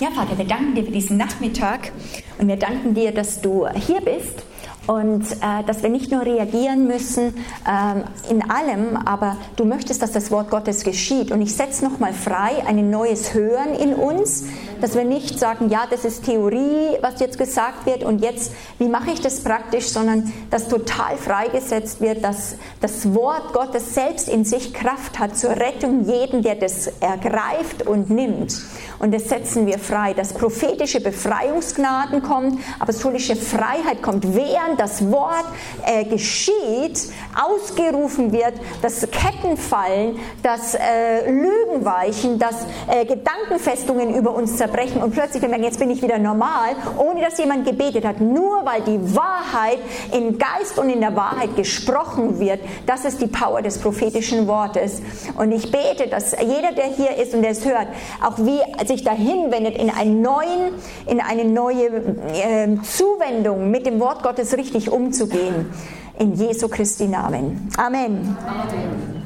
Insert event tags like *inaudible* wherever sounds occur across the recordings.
Ja, Vater, wir danken dir für diesen Nachmittag und wir danken dir, dass du hier bist und äh, dass wir nicht nur reagieren müssen äh, in allem, aber du möchtest, dass das Wort Gottes geschieht. Und ich setze nochmal frei ein neues Hören in uns, dass wir nicht sagen, ja, das ist Theorie, was jetzt gesagt wird und jetzt, wie mache ich das praktisch, sondern dass total freigesetzt wird, dass das Wort Gottes selbst in sich Kraft hat zur Rettung jeden, der das ergreift und nimmt. Und das setzen wir frei, dass prophetische Befreiungsgnaden kommt, apostolische Freiheit kommt, während das Wort äh, geschieht, ausgerufen wird, dass Ketten fallen, dass äh, Lügen weichen, dass äh, Gedankenfestungen über uns zerbrechen und plötzlich wir merken, jetzt bin ich wieder normal, ohne dass jemand gebetet hat, nur weil die Wahrheit im Geist und in der Wahrheit gesprochen wird. Das ist die Power des prophetischen Wortes. Und ich bete, dass jeder, der hier ist und der es hört, auch wie sich dahin wendet, in, einen neuen, in eine neue äh, Zuwendung mit dem Wort Gottes richtig umzugehen. In Jesu Christi Namen. Amen. Amen.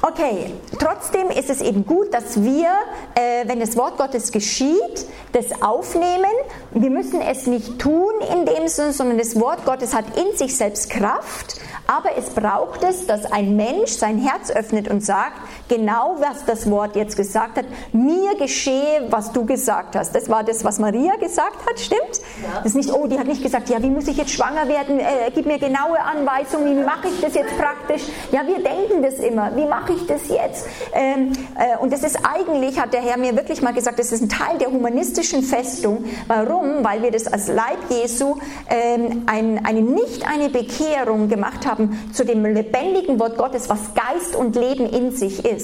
Okay, trotzdem ist es eben gut, dass wir, äh, wenn das Wort Gottes geschieht, das aufnehmen. Wir müssen es nicht tun in dem Sinne, sondern das Wort Gottes hat in sich selbst Kraft. Aber es braucht es, dass ein Mensch sein Herz öffnet und sagt, genau was das Wort jetzt gesagt hat, mir geschehe, was du gesagt hast. Das war das, was Maria gesagt hat, stimmt? Ja. Das ist nicht, oh, die hat nicht gesagt, ja, wie muss ich jetzt schwanger werden? Äh, gib mir genaue Anweisungen, wie mache ich das jetzt praktisch? Ja, wir denken das immer, wie mache ich das jetzt? Ähm, äh, und das ist eigentlich, hat der Herr mir wirklich mal gesagt, das ist ein Teil der humanistischen Festung. Warum? Weil wir das als Leib Jesu ähm, ein, eine, nicht eine Bekehrung gemacht haben, haben zu dem lebendigen Wort Gottes, was Geist und Leben in sich ist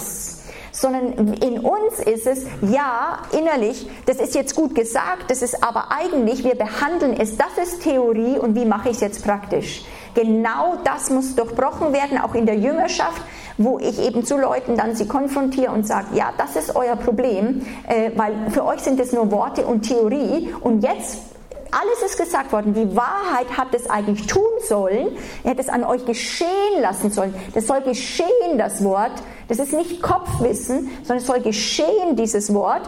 sondern in uns ist es, ja, innerlich, das ist jetzt gut gesagt, das ist aber eigentlich, wir behandeln es, das ist Theorie und wie mache ich es jetzt praktisch? Genau das muss durchbrochen werden, auch in der Jüngerschaft, wo ich eben zu Leuten dann sie konfrontiere und sage, ja, das ist euer Problem, äh, weil für euch sind es nur Worte und Theorie und jetzt alles ist gesagt worden. Die Wahrheit hat es eigentlich tun sollen. Er hat es an euch geschehen lassen sollen. Das soll geschehen, das Wort. Das ist nicht Kopfwissen, sondern es soll geschehen, dieses Wort.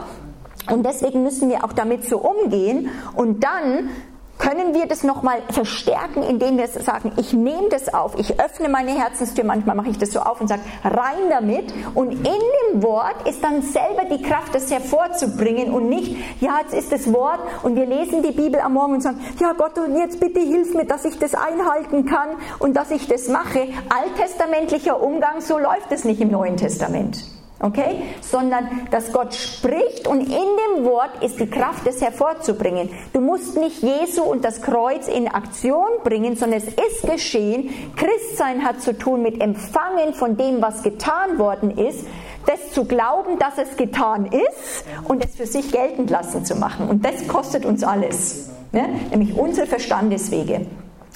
Und deswegen müssen wir auch damit so umgehen. Und dann können wir das nochmal verstärken, indem wir sagen, ich nehme das auf, ich öffne meine Herzenstür, manchmal mache ich das so auf und sage, rein damit. Und in dem Wort ist dann selber die Kraft, das hervorzubringen und nicht, ja, jetzt ist das Wort und wir lesen die Bibel am Morgen und sagen, ja Gott, und jetzt bitte hilf mir, dass ich das einhalten kann und dass ich das mache. Alttestamentlicher Umgang, so läuft es nicht im Neuen Testament. Okay? Sondern, dass Gott spricht und in dem Wort ist die Kraft, es hervorzubringen. Du musst nicht Jesu und das Kreuz in Aktion bringen, sondern es ist geschehen. Christsein hat zu tun mit Empfangen von dem, was getan worden ist, das zu glauben, dass es getan ist und es für sich geltend lassen zu machen. Und das kostet uns alles. Ne? Nämlich unsere Verstandeswege.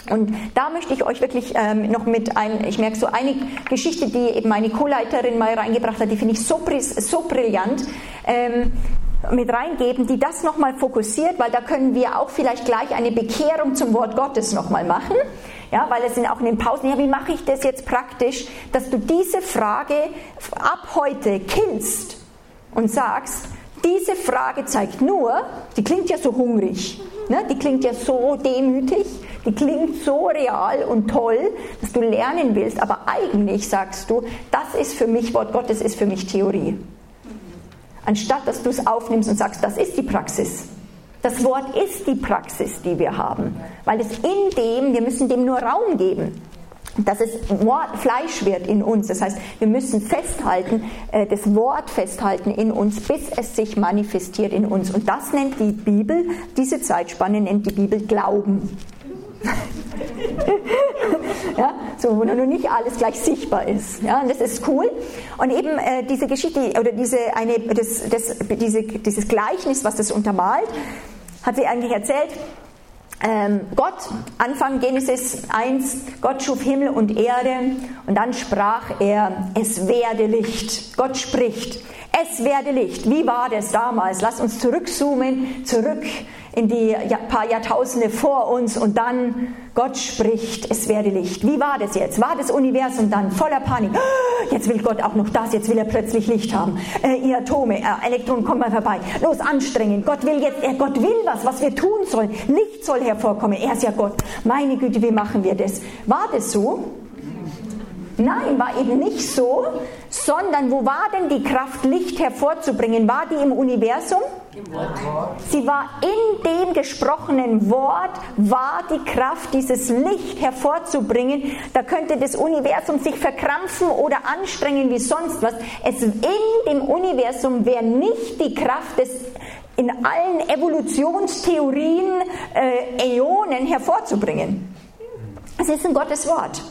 Und da möchte ich euch wirklich ähm, noch mit einem, ich merke so eine Geschichte, die eben meine Co-Leiterin mal reingebracht hat, die finde ich so, so brillant, ähm, mit reingeben, die das nochmal fokussiert, weil da können wir auch vielleicht gleich eine Bekehrung zum Wort Gottes nochmal machen. Ja, weil es sind auch in den Pausen, ja, wie mache ich das jetzt praktisch, dass du diese Frage ab heute killst und sagst, diese Frage zeigt nur, die klingt ja so hungrig, ne? die klingt ja so demütig, die klingt so real und toll, dass du lernen willst, aber eigentlich sagst du, das ist für mich, Wort Gottes ist für mich Theorie. Anstatt dass du es aufnimmst und sagst, das ist die Praxis. Das Wort ist die Praxis, die wir haben, weil es in dem, wir müssen dem nur Raum geben dass es Fleisch wird in uns. Das heißt, wir müssen festhalten, äh, das Wort festhalten in uns, bis es sich manifestiert in uns. Und das nennt die Bibel, diese Zeitspanne nennt die Bibel Glauben. *laughs* ja, so, wo nur nicht alles gleich sichtbar ist. Ja, und das ist cool. Und eben äh, diese Geschichte oder diese, eine, das, das, diese, dieses Gleichnis, was das untermalt, hat sie eigentlich erzählt. Ähm, Gott, Anfang Genesis 1, Gott schuf Himmel und Erde und dann sprach er, es werde Licht. Gott spricht, Es werde Licht. Wie war das damals? Lass uns zurückzoomen, zurück in die paar Jahrtausende vor uns und dann Gott spricht, es werde Licht. Wie war das jetzt? War das Universum dann voller Panik? *gasps* Jetzt will Gott auch noch das, jetzt will er plötzlich Licht haben. Äh, ihr Atome, äh, Elektronen, kommt mal vorbei. Los, anstrengen. Gott will jetzt, äh, Gott will was, was wir tun sollen. Licht soll hervorkommen. Er ist ja Gott. Meine Güte, wie machen wir das? War das so? Nein, war eben nicht so, sondern wo war denn die Kraft, Licht hervorzubringen? War die im Universum? Sie war in dem gesprochenen Wort, war die Kraft, dieses Licht hervorzubringen. Da könnte das Universum sich verkrampfen oder anstrengen wie sonst was. Es in dem Universum wäre nicht die Kraft des in allen Evolutionstheorien äh, Äonen hervorzubringen. Es ist ein Gottes Wort.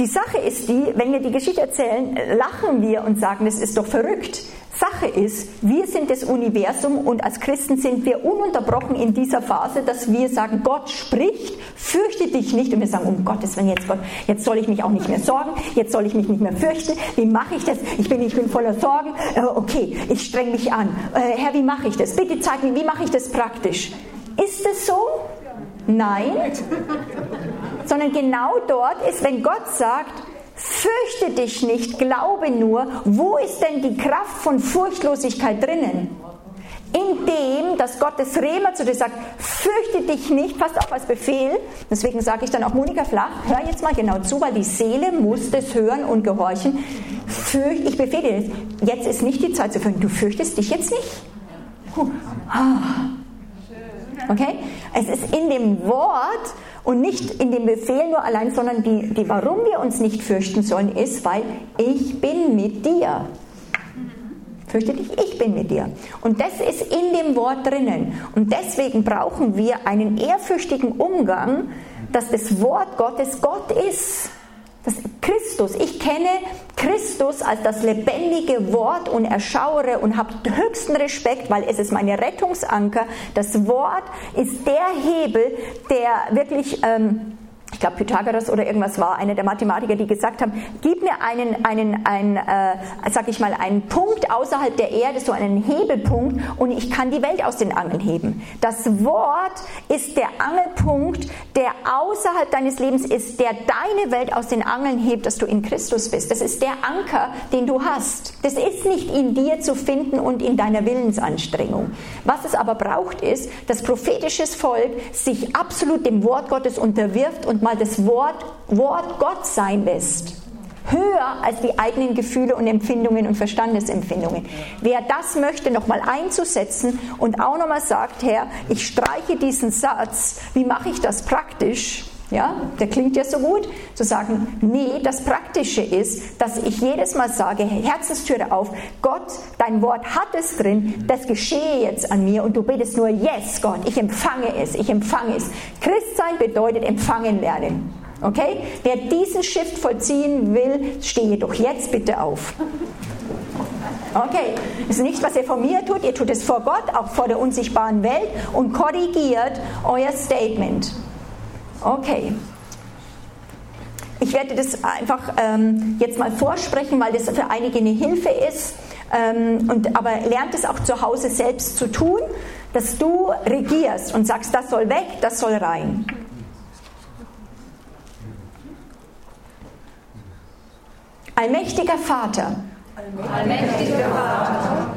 Die Sache ist die, wenn wir die Geschichte erzählen, lachen wir und sagen, es ist doch verrückt. Sache ist, wir sind das Universum und als Christen sind wir ununterbrochen in dieser Phase, dass wir sagen, Gott spricht, fürchte dich nicht und wir sagen, um Gottes Willen, jetzt Gott, jetzt soll ich mich auch nicht mehr sorgen, jetzt soll ich mich nicht mehr fürchten, wie mache ich das? Ich bin, ich bin voller Sorgen, äh, okay, ich streng mich an. Äh, Herr, wie mache ich das? Bitte zeig mir, wie mache ich das praktisch? Ist es so? Nein, sondern genau dort ist, wenn Gott sagt, fürchte dich nicht, glaube nur, wo ist denn die Kraft von Furchtlosigkeit drinnen? In dem, dass Gottes Rema zu dir sagt, fürchte dich nicht, fast auch als Befehl. Deswegen sage ich dann auch Monika Flach, hör jetzt mal genau zu, weil die Seele muss das hören und gehorchen. Fürcht, ich befehle dir, jetzt ist nicht die Zeit zu fürchten. Du fürchtest dich jetzt nicht. Ah. Okay? Es ist in dem Wort und nicht in dem Befehl nur allein, sondern die, die, warum wir uns nicht fürchten sollen, ist, weil ich bin mit dir. Fürchte dich, ich bin mit dir. Und das ist in dem Wort drinnen. Und deswegen brauchen wir einen ehrfürchtigen Umgang, dass das Wort Gottes Gott ist. Das Christus. Ich kenne Christus als das lebendige Wort und erschaue und habe höchsten Respekt, weil es ist meine Rettungsanker. Das Wort ist der Hebel, der wirklich ähm, ich glaube Pythagoras oder irgendwas war, einer der Mathematiker, die gesagt haben, gib mir einen, einen, einen äh, sag ich mal, einen Punkt außerhalb der Erde, so einen Hebelpunkt und ich kann die Welt aus den Angeln heben. Das Wort ist der Angelpunkt, der außerhalb deines Lebens ist, der deine Welt aus den Angeln hebt, dass du in Christus bist. Das ist der Anker, den du hast. Das ist nicht in dir zu finden und in deiner Willensanstrengung. Was es aber braucht, ist, dass prophetisches Volk sich absolut dem Wort Gottes unterwirft und mal das Wort, Wort Gott sein lässt. Höher als die eigenen Gefühle und Empfindungen und Verstandesempfindungen. Wer das möchte, nochmal einzusetzen und auch nochmal sagt, Herr, ich streiche diesen Satz, wie mache ich das praktisch? Ja, der klingt ja so gut, zu sagen, nee, das Praktische ist, dass ich jedes Mal sage, Herzenstüre auf, Gott, dein Wort hat es drin, das geschehe jetzt an mir und du betest nur, yes, Gott, ich empfange es, ich empfange es. Christsein bedeutet empfangen lernen. Okay? Wer diesen Shift vollziehen will, stehe doch jetzt bitte auf. Okay, das ist nicht, was ihr von mir tut, ihr tut es vor Gott, auch vor der unsichtbaren Welt und korrigiert euer Statement. Okay. Ich werde das einfach ähm, jetzt mal vorsprechen, weil das für einige eine Hilfe ist. Ähm, und, aber lernt es auch zu Hause selbst zu tun, dass du regierst und sagst, das soll weg, das soll rein. Allmächtiger Vater. Allmächtiger Vater.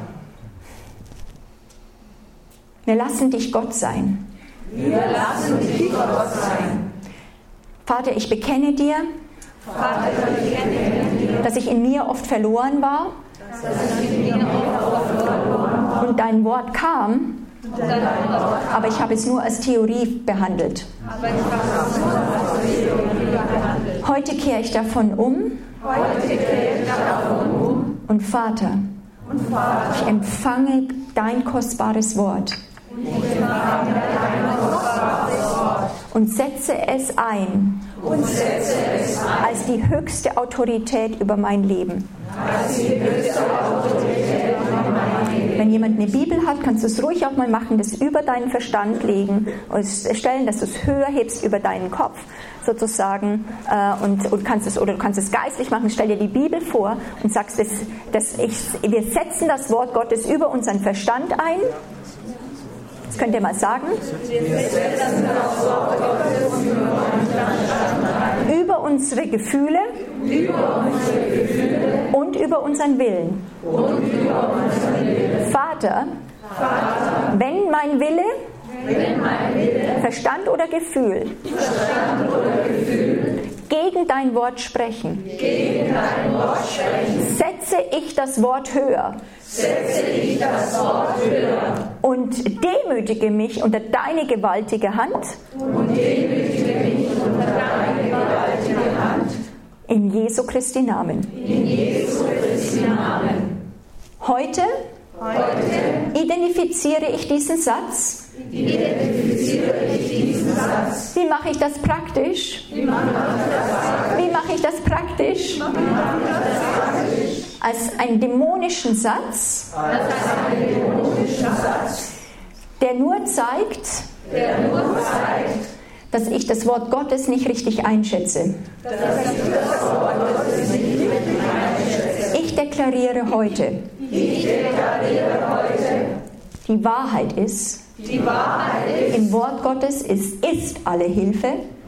Wir lassen dich Gott sein. Wir lassen dich Gott sein. Vater, ich bekenne dir, Vater, ich bekenne dir dass ich in mir oft verloren war und dein Wort kam, aber ich habe es nur als Theorie behandelt. Heute kehre ich davon um und Vater, ich empfange dein kostbares Wort und setze es ein und setze es ein als die höchste Autorität über mein Leben. als die höchste Autorität in meinem Leben. Wenn jemand eine Bibel hat, kannst du es ruhig auch mal machen, das über deinen Verstand legen und stellen, dass du es höher hebst über deinen Kopf. sozusagen äh, und, und kannst es oder du kannst es geistlich machen. Stell dir die Bibel vor und sagst, das, das ich, wir setzen das Wort Gottes über unseren Verstand ein. Könnt ihr mal sagen. Über unsere Gefühle, und über unseren Willen. Vater, wenn mein Wille Verstand oder Gefühl gegen dein Wort sprechen, dein Wort sprechen setze ich das Wort höher, ich das Wort höher und demütige mich unter deine gewaltige Hand, und demütige mich unter deine gewaltige Hand. In Jesu Christi Namen. In Jesu Christi Namen. Heute, Heute identifiziere ich diesen Satz Wie mache ich das praktisch? Wie mache ich das praktisch? Als einen dämonischen Satz, der nur zeigt, dass ich das Wort Gottes nicht richtig einschätze. Ich deklariere heute, die Wahrheit ist, die Wahrheit ist, im Wort Gottes ist, ist alle Hilfe,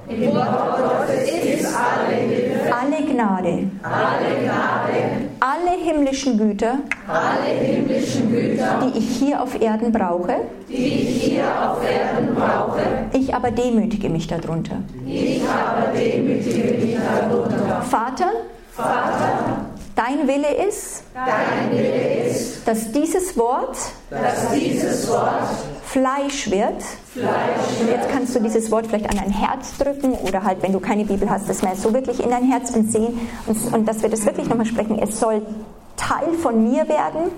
im Wort Gottes ist alle Hilfe, alle Gnade, alle Gnade, alle himmlischen Güter, alle himmlischen Güter, die ich hier auf Erden brauche. die ich hier auf Erden brauche. Ich aber demütige mich darunter. Ich aber demütige mich darunter. Vater, Vater, dein Wille ist, dein Wille ist, dass dieses Wort dass dieses Wort Fleisch wird. Fleisch Und jetzt kannst du dieses Wort vielleicht an dein Herz drücken oder halt, wenn du keine Bibel hast, das mal so wirklich in dein Herz und sehen und, und dass wir das wirklich nochmal sprechen. Es soll Teil von mir werden.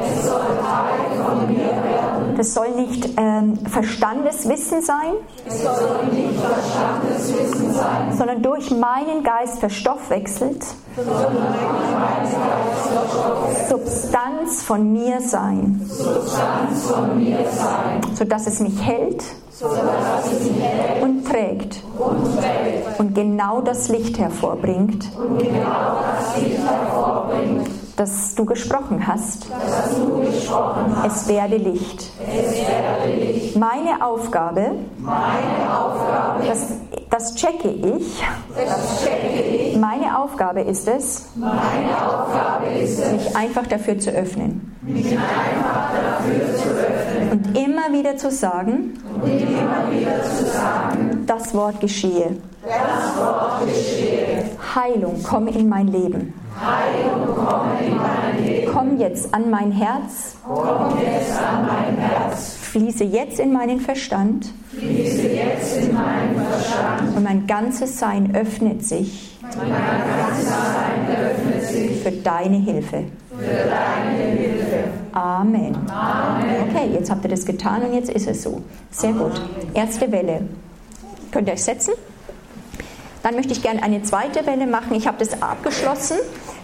Es soll Teil von mir werden. Das soll nicht ähm, Verstandeswissen sein, Es soll nicht Verstandeswissen sein, sondern durch meinen Geist verstoffwechselt Substanz von mir sein, Substanz von mir sein, sodass es mich hält sodass es mich hält und trägt und trägt und genau das Licht hervorbringt, und genau das Licht hervorbringt, das du gesprochen hast. du gesprochen hast. Es werde Licht. Es werde Licht. Meine Aufgabe, Meine Aufgabe, das, das checke ich, das checke ich. meine Aufgabe ist es, Aufgabe ist es, mich einfach dafür zu öffnen und immer wieder zu sagen, wieder zu sagen, das Wort geschehe. das Wort geschehe. Heilung, komme in mein Leben. Komm jetzt an mein Herz, Komm jetzt an mein Herz. fließe jetzt in meinen Verstand Fließe jetzt in meinen Verstand. und mein ganzes Sein öffnet sich Sein öffnet sich für deine Hilfe. für deine Hilfe. Amen. Okay, jetzt habt ihr das getan und jetzt ist es so. Sehr gut. Erste Welle. Könnt ihr euch setzen? Dann möchte ich gerne eine zweite Welle machen. Ich habe das abgeschlossen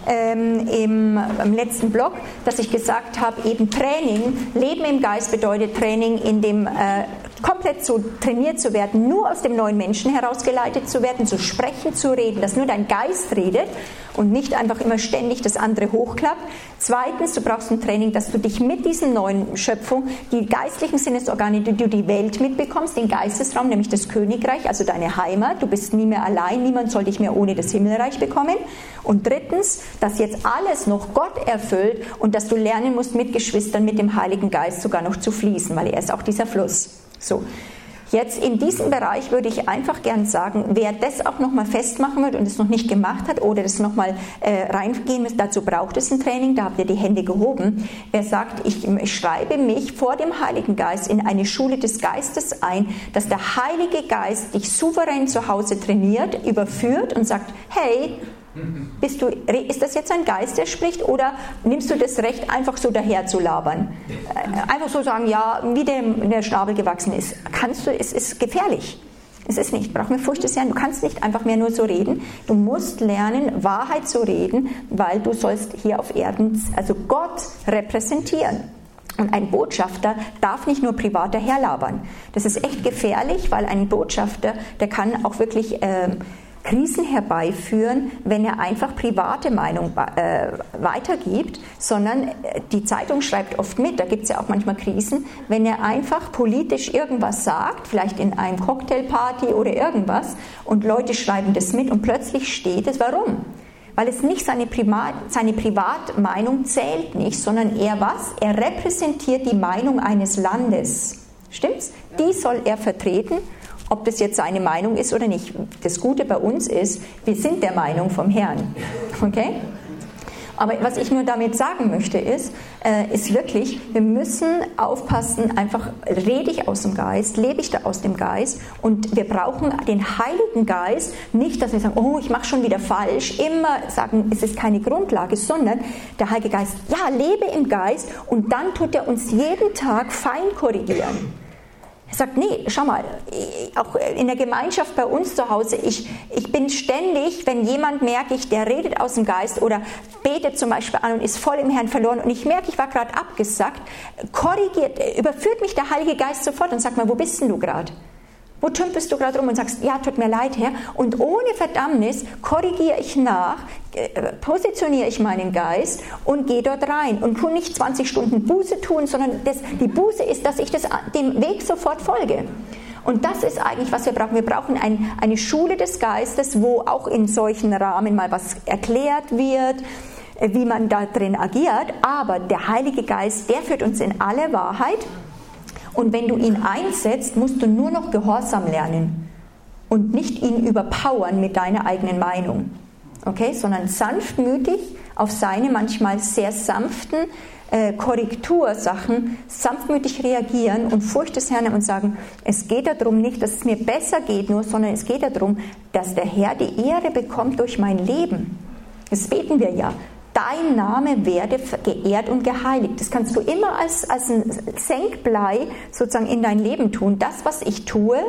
ähm, im, im letzten Blog, dass ich gesagt habe, eben Training, Leben im Geist bedeutet Training, in dem äh, komplett so trainiert zu werden, nur aus dem neuen Menschen herausgeleitet zu werden, zu sprechen, zu reden, dass nur dein Geist redet und nicht einfach immer ständig das andere hochklappt. Zweitens, du brauchst ein Training, dass du dich mit diesem neuen Schöpfung, die geistlichen Sinnesorgane, die du die Welt mitbekommst, den Geistesraum, nämlich das Königreich, also deine Heimat, du bist nie mehr allein, niemand soll dich mehr ohne das Himmelreich bekommen. Und drittens, dass jetzt alles noch Gott erfüllt und dass du lernen musst, mit Geschwistern, mit dem Heiligen Geist sogar noch zu fließen, weil er ist auch dieser Fluss. So. Jetzt in diesem Bereich würde ich einfach gern sagen, wer das auch nochmal festmachen wird und es noch nicht gemacht hat oder das nochmal äh, reingehen muss, dazu braucht es ein Training, da habt ihr die Hände gehoben. Wer sagt, ich schreibe mich vor dem Heiligen Geist in eine Schule des Geistes ein, dass der Heilige Geist dich souverän zu Hause trainiert, überführt und sagt, hey, bist du, ist das jetzt ein Geist, der spricht, oder nimmst du das Recht, einfach so daher zu labern? Äh, Einfach so sagen, ja, wie dem der Schnabel gewachsen ist. Kannst du, es ist gefährlich. Es ist nicht, braucht mir Furcht des Herrn. Du kannst nicht einfach mehr nur so reden. Du musst lernen, Wahrheit zu reden, weil du sollst hier auf Erden, also Gott repräsentieren. Und ein Botschafter darf nicht nur privat daherlabern. Das ist echt gefährlich, weil ein Botschafter, der kann auch wirklich äh, Krisen herbeiführen, wenn er einfach private Meinung äh, weitergibt, sondern äh, die Zeitung schreibt oft mit, da gibt es ja auch manchmal Krisen, wenn er einfach politisch irgendwas sagt, vielleicht in einem Cocktailparty oder irgendwas, und Leute schreiben das mit und plötzlich steht es, warum? weil es nicht seine, Primat, seine Privatmeinung zählt nicht, sondern er was? Er repräsentiert die Meinung eines Landes. Stimmt's? Die soll er vertreten, ob das jetzt seine Meinung ist oder nicht. Das Gute bei uns ist, wir sind der Meinung vom Herrn. Okay? Aber was ich nur damit sagen möchte, ist, äh, ist wirklich, wir müssen aufpassen, einfach rede ich aus dem Geist, lebe ich da aus dem Geist und wir brauchen den Heiligen Geist, nicht, dass wir sagen, oh, ich mache schon wieder falsch, immer sagen, es ist keine Grundlage, sondern der Heilige Geist, ja, lebe im Geist und dann tut er uns jeden Tag fein korrigieren. Sagt, nee, schau mal, auch in der Gemeinschaft bei uns zu Hause, ich, ich bin ständig, wenn jemand merke ich, der redet aus dem Geist oder betet zum Beispiel an und ist voll im Herrn verloren und ich merke, ich war gerade abgesagt, korrigiert, überführt mich der Heilige Geist sofort und sagt mal, wo bist denn du gerade? Wo tümpelst du gerade rum und sagst, ja, tut mir leid, Herr? Und ohne Verdammnis korrigiere ich nach, äh, positioniere ich meinen Geist und gehe dort rein und tu nicht 20 Stunden Buße tun, sondern das, die Buße ist, dass ich das, dem Weg sofort folge. Und das ist eigentlich, was wir brauchen. Wir brauchen ein, eine Schule des Geistes, wo auch in solchen Rahmen mal was erklärt wird, äh, wie man da drin agiert. Aber der Heilige Geist, der führt uns in alle Wahrheit und wenn du ihn einsetzt, musst du nur noch Gehorsam lernen und nicht ihn überpowern mit deiner eigenen Meinung. Okay, sondern sanftmütig auf seine manchmal sehr sanften äh, Korrektursachen sanftmütig reagieren und Furcht des Herrn und sagen, es geht darum nicht, dass es mir besser geht nur, sondern es geht darum, dass der Herr die Ehre bekommt durch mein Leben. Das beten wir ja dein Name werde geehrt und geheiligt. Das kannst du immer als, als ein Senkblei sozusagen in dein Leben tun. Das, was ich tue,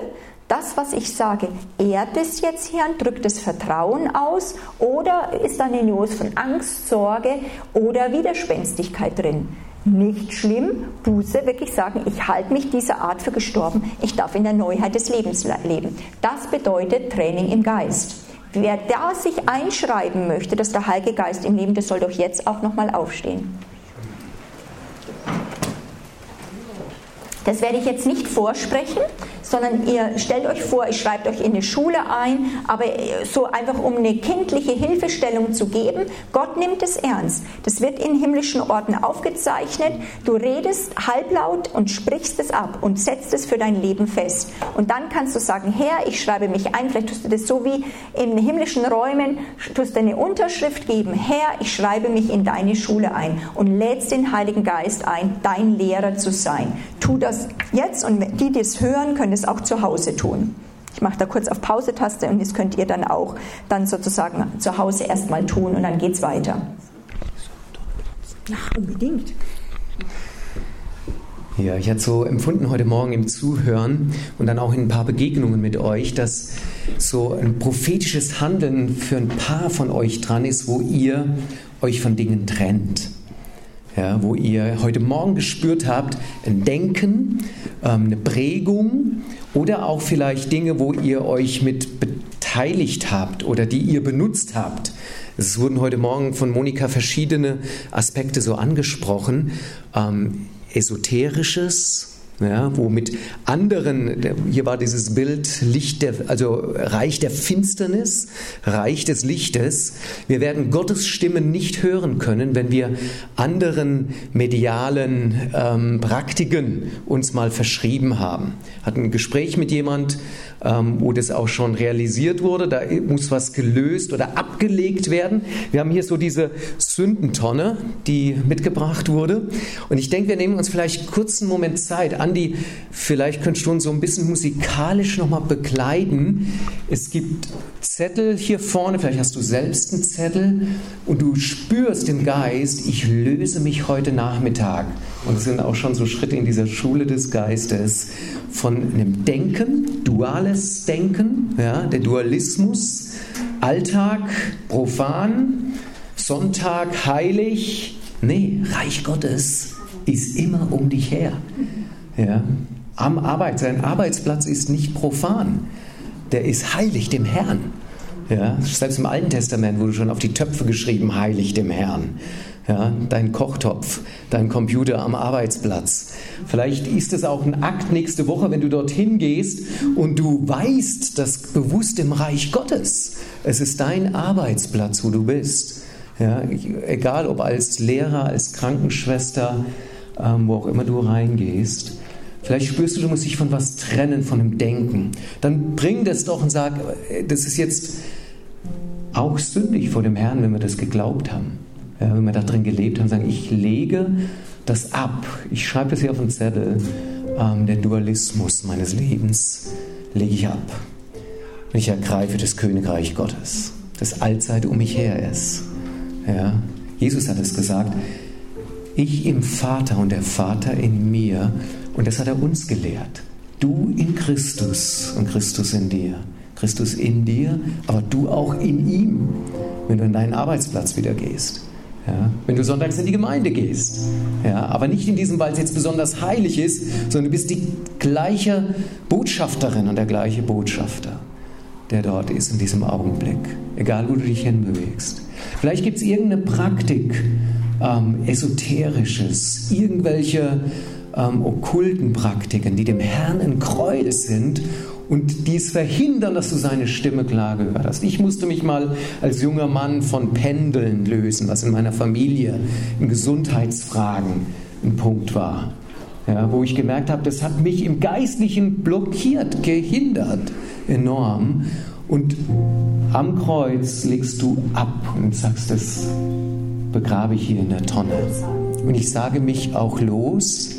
das, was ich sage, ehrt es jetzt Herrn, drückt es Vertrauen aus oder ist da eine Nuance von Angst, Sorge oder Widerspenstigkeit drin? Nicht schlimm, Buße, wirklich sagen, ich halte mich dieser Art für gestorben, ich darf in der Neuheit des Lebens leben. Das bedeutet Training im Geist. Wer da sich einschreiben möchte, dass der Heilige Geist im Leben, der soll doch jetzt auch nochmal aufstehen. Das werde ich jetzt nicht vorsprechen, sondern ihr stellt euch vor, ihr schreibt euch in eine Schule ein, aber so einfach um eine kindliche Hilfestellung zu geben. Gott nimmt es ernst. Das wird in himmlischen Orten aufgezeichnet. Du redest halblaut und sprichst es ab und setzt es für dein Leben fest. Und dann kannst du sagen, Herr, ich schreibe mich ein. Vielleicht tust du das so wie in himmlischen Räumen, tust du eine Unterschrift geben. Herr, ich schreibe mich in deine Schule ein und lädst den Heiligen Geist ein, dein Lehrer zu sein. Tu das jetzt und die, die es hören, können es auch zu Hause tun. Ich mache da kurz auf Pause-Taste und das könnt ihr dann auch dann sozusagen zu Hause erstmal tun und dann geht es weiter. Ja, unbedingt. Ja, ich hatte so empfunden heute Morgen im Zuhören und dann auch in ein paar Begegnungen mit euch, dass so ein prophetisches Handeln für ein paar von euch dran ist, wo ihr euch von Dingen trennt ja, wo ihr heute Morgen gespürt habt, ein Denken, ähm, eine Prägung oder auch vielleicht Dinge, wo ihr euch mit beteiligt habt oder die ihr benutzt habt. Es wurden heute Morgen von Monika verschiedene Aspekte so angesprochen. Ähm, esoterisches, ja, wo mit anderen, hier war dieses Bild Licht der, also Reich der Finsternis, Reich des Lichtes. Wir werden Gottes Stimme nicht hören können, wenn wir anderen medialen ähm, Praktiken uns mal verschrieben haben. Hat ein Gespräch mit jemand, ähm, wo das auch schon realisiert wurde. Da muss was gelöst oder abgelegt werden. Wir haben hier so diese Sündentonne, die mitgebracht wurde. Und ich denke, wir nehmen uns vielleicht kurz einen Moment Zeit. Andi, vielleicht könntest du uns so ein bisschen musikalisch nochmal begleiten. Es gibt Zettel hier vorne, vielleicht hast du selbst einen Zettel und du spürst im Geist, ich löse mich heute Nachmittag. Und es sind auch schon so Schritte in dieser Schule des Geistes von einem Denken, duales Denken, ja, der Dualismus, Alltag, profan, Sonntag, heilig, nee, Reich Gottes, ist immer um dich her. Ja? Am Arbeit, sein Arbeitsplatz ist nicht profan, der ist heilig dem Herrn. Ja? Selbst im Alten Testament wurde schon auf die Töpfe geschrieben, heilig dem Herrn. Ja, dein Kochtopf, dein Computer am Arbeitsplatz. Vielleicht ist es auch ein Akt nächste Woche, wenn du dorthin gehst und du weißt das bewusst im Reich Gottes. Es ist dein Arbeitsplatz, wo du bist. Ja, egal ob als Lehrer, als Krankenschwester, ähm, wo auch immer du reingehst. Vielleicht spürst du, du musst dich von was trennen, von dem Denken. Dann bring das doch und sag, äh, das ist jetzt auch sündig vor dem Herrn, wenn wir das geglaubt haben. Ja, wenn wir da drin gelebt haben, sagen, ich lege das ab. Ich schreibe das hier auf den Zettel. Ähm, der Dualismus meines Lebens lege ich ab. Und ich ergreife das Königreich Gottes, das allzeit um mich her ist. Ja? Jesus hat es gesagt, ich im Vater und der Vater in mir. Und das hat er uns gelehrt. Du in Christus und Christus in dir. Christus in dir, aber du auch in ihm, wenn du in deinen Arbeitsplatz wieder gehst. Ja, wenn du sonntags in die Gemeinde gehst. Ja, aber nicht in diesem, weil es jetzt besonders heilig ist, sondern du bist die gleiche Botschafterin und der gleiche Botschafter, der dort ist in diesem Augenblick. Egal, wo du dich hinbewegst. Vielleicht gibt es irgendeine Praktik, ähm, esoterisches, irgendwelche ähm, okkulten Praktiken, die dem Herrn ein Gräuel sind und die es verhindern, dass du seine Stimme klar gehört hast. Ich musste mich mal als junger Mann von Pendeln lösen, was in meiner Familie in Gesundheitsfragen ein Punkt war. Ja, wo ich gemerkt habe, das hat mich im Geistlichen blockiert, gehindert enorm. Und am Kreuz legst du ab und sagst, das begrabe ich hier in der Tonne. Und ich sage mich auch los.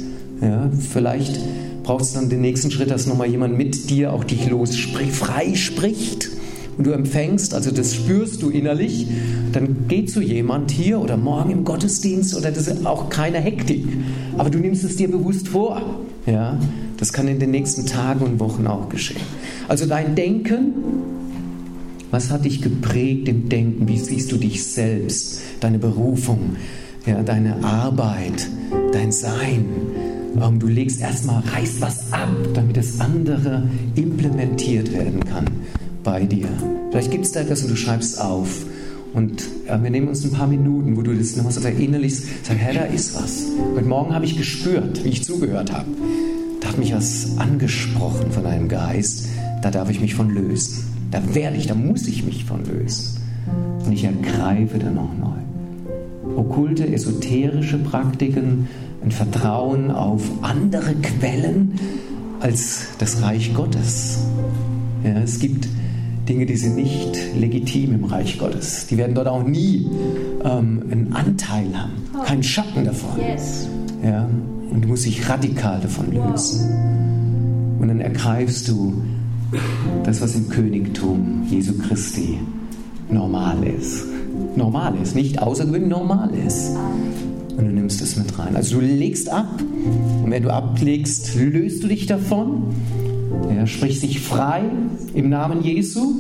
Ja, vielleicht braucht es dann den nächsten Schritt, dass nochmal jemand mit dir auch dich los frei spricht und du empfängst, also das spürst du innerlich, dann geht zu jemand hier oder morgen im Gottesdienst oder das ist auch keine Hektik, aber du nimmst es dir bewusst vor. Ja, das kann in den nächsten Tagen und Wochen auch geschehen. Also dein Denken was hat dich geprägt im Denken? Wie siehst du dich selbst, deine Berufung, ja, deine Arbeit, dein Sein? Ähm, du legst erstmal, reißt was ab, damit das andere implementiert werden kann bei dir. Vielleicht gibt es da etwas und du schreibst auf. Und äh, wir nehmen uns ein paar Minuten, wo du das nochmal so verinnerlichst, sag, Herr, da ist was. Heute Morgen habe ich gespürt, wie ich zugehört habe. Da hat mich was angesprochen von einem Geist, da darf ich mich von lösen. Da werde ich, da muss ich mich von lösen. Und ich ergreife dann auch neu. Okkulte, esoterische Praktiken, ein Vertrauen auf andere Quellen als das Reich Gottes. Ja, es gibt Dinge, die sind nicht legitim im Reich Gottes. Die werden dort auch nie ähm, einen Anteil haben, keinen Schatten davon. Ja, und du musst dich radikal davon lösen. Und dann ergreifst du das, was im Königtum Jesu Christi normal ist. Normal ist, nicht außergewöhnlich normal ist. Und du nimmst es mit rein. Also du legst ab. Und wenn du ablegst, löst du dich davon. Ja, sprichst dich frei im Namen Jesu.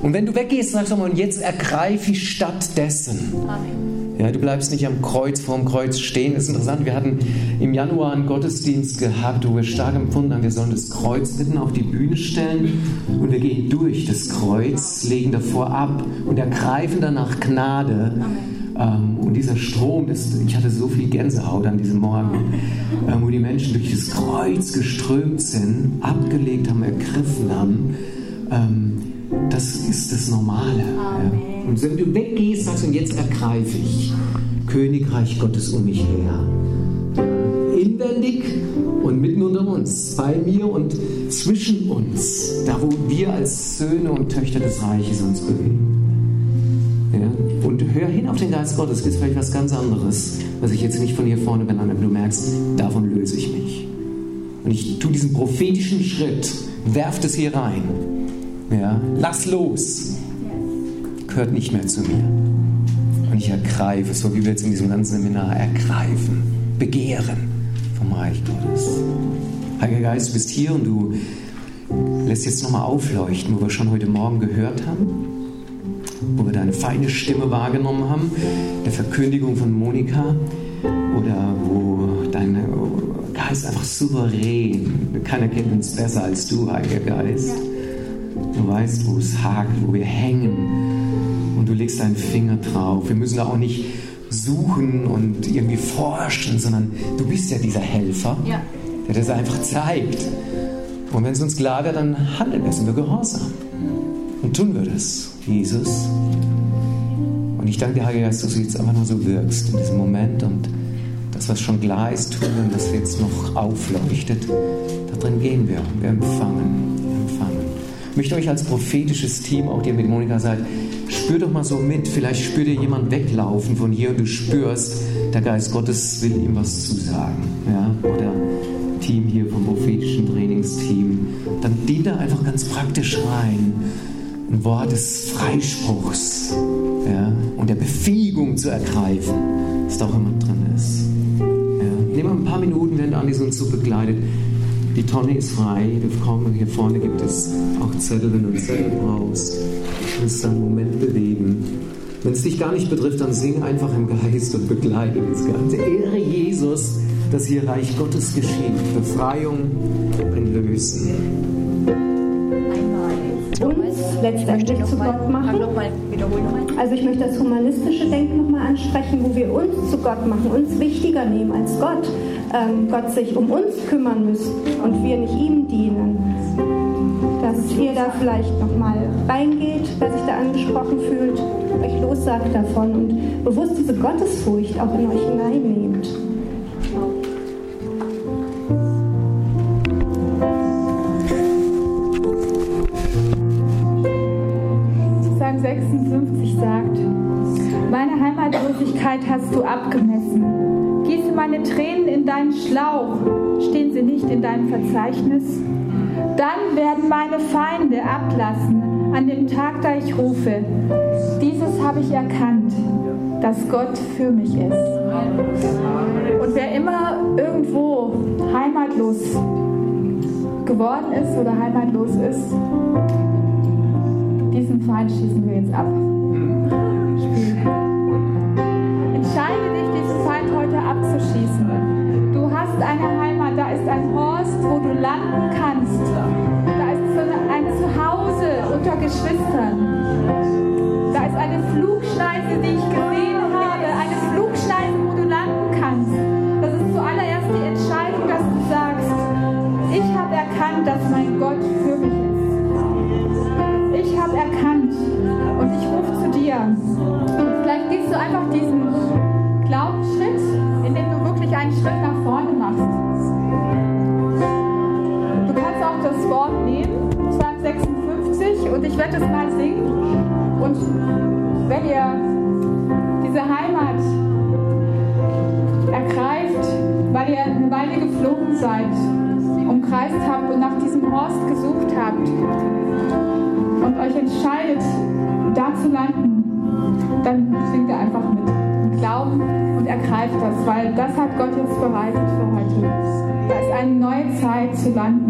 Und wenn du weggehst, sagst du mal, und jetzt ergreife ich stattdessen. Amen ja, du bleibst nicht am Kreuz, vorm Kreuz stehen. Das ist interessant. Wir hatten im Januar einen Gottesdienst gehabt, wo wir stark empfunden haben, wir sollen das Kreuz mitten auf die Bühne stellen und wir gehen durch das Kreuz, legen davor ab und ergreifen danach Gnade. Ähm, und dieser Strom, das, ich hatte so viel Gänsehaut an diesem Morgen, ähm, wo die Menschen durch das Kreuz geströmt sind, abgelegt haben, ergriffen haben. Ähm, das ist das Normale. Ja. Und wenn du weggehst, sagst du, und jetzt ergreife ich Königreich Gottes um mich her. Inwendig und mitten unter uns, bei mir und zwischen uns, da wo wir als Söhne und Töchter des Reiches uns bewegen. Ja? Und hör hin auf den Geist Gottes, das ist vielleicht was ganz anderes, was ich jetzt nicht von hier vorne benannt habe. Du merkst, davon löse ich mich. Und ich tue diesen prophetischen Schritt, werf es hier rein ja, lass los, gehört nicht mehr zu mir. Und ich ergreife, so wie wir jetzt in diesem ganzen Seminar ergreifen, begehren vom Reich Gottes. Heiliger Geist, du bist hier und du lässt jetzt nochmal aufleuchten, wo wir schon heute Morgen gehört haben, wo wir deine feine Stimme wahrgenommen haben, der Verkündigung von Monika, oder wo dein Geist einfach souverän, keiner kennt uns besser als du, Heiliger Geist. Du weißt, wo es hakt, wo wir hängen und du legst deinen Finger drauf. Wir müssen da auch nicht suchen und irgendwie forschen, sondern du bist ja dieser Helfer, ja. der das einfach zeigt. Und wenn es uns klar wird, dann handeln wir, sind wir gehorsam. Und tun wir das, Jesus. Und ich danke dir, Heiliger Geist, dass du jetzt einfach nur so wirkst in diesem Moment und das, was schon klar ist, tun und das jetzt noch aufleuchtet. Darin gehen wir und wir empfangen. Wir empfangen. Ich möchte euch als prophetisches Team, auch die ihr mit Monika seid, spür doch mal so mit. Vielleicht spürt ihr jemand weglaufen von hier und du spürst, der Geist Gottes will ihm was zusagen. Ja? Oder Team hier vom prophetischen Trainingsteam. Dann dient da einfach ganz praktisch rein. Ein Wort des Freispruchs ja? und der Befähigung zu ergreifen, das da auch immer drin ist. Ja? Nehmen wir ein paar Minuten, während Andi uns so begleitet. Die Tonne ist frei. Wir kommen, hier vorne gibt es auch Zettel, wenn du Zettel brauchst. Du kannst dann einen Moment bewegen. Wenn es dich gar nicht betrifft, dann sing einfach im Geist und begleite das Ganze. Ehre Jesus, dass hier Reich Gottes geschieht. Befreiung, ein Lösen. Uns letztendlich zu Gott machen. Also ich möchte das humanistische Denken nochmal ansprechen, wo wir uns zu Gott machen, uns wichtiger nehmen als Gott. Ähm, Gott sich um uns kümmern müssen und wir nicht ihm dienen dass ihr da vielleicht nochmal reingeht, wer sich da angesprochen fühlt, euch lossagt davon und bewusst diese Gottesfurcht auch in euch hineinnehmt. Heimatlosigkeit hast du abgemessen. Gieße meine Tränen in deinen Schlauch. Stehen sie nicht in deinem Verzeichnis? Dann werden meine Feinde ablassen an dem Tag, da ich rufe. Dieses habe ich erkannt, dass Gott für mich ist. Und wer immer irgendwo heimatlos geworden ist oder heimatlos ist, diesen Feind schießen wir jetzt ab. Entscheide dich, diesen Feind heute abzuschießen. Du hast eine Heimat, da ist ein Horst, wo du landen kannst. Da ist so ein Zuhause unter Geschwistern. Da ist eine Flugschneise, die ich gesehen habe. Eine Flugschneise, wo du landen kannst. Das ist zuallererst die Entscheidung, dass du sagst, ich habe erkannt, dass mein Gott für mich ist. Ich habe erkannt und ich rufe zu dir. Vielleicht gehst du einfach diesen Glaubensschritt, indem du wirklich einen Schritt nach vorne machst das Wort nehmen, Psalm 56, und ich werde es mal singen. Und wenn ihr diese Heimat ergreift, weil ihr eine Weile geflogen seid, umkreist habt und nach diesem Horst gesucht habt und euch entscheidet, da zu landen, dann singt ihr einfach mit. Und Glauben und ergreift das, weil das hat Gott jetzt bereitet für heute. Da ist eine neue Zeit zu landen.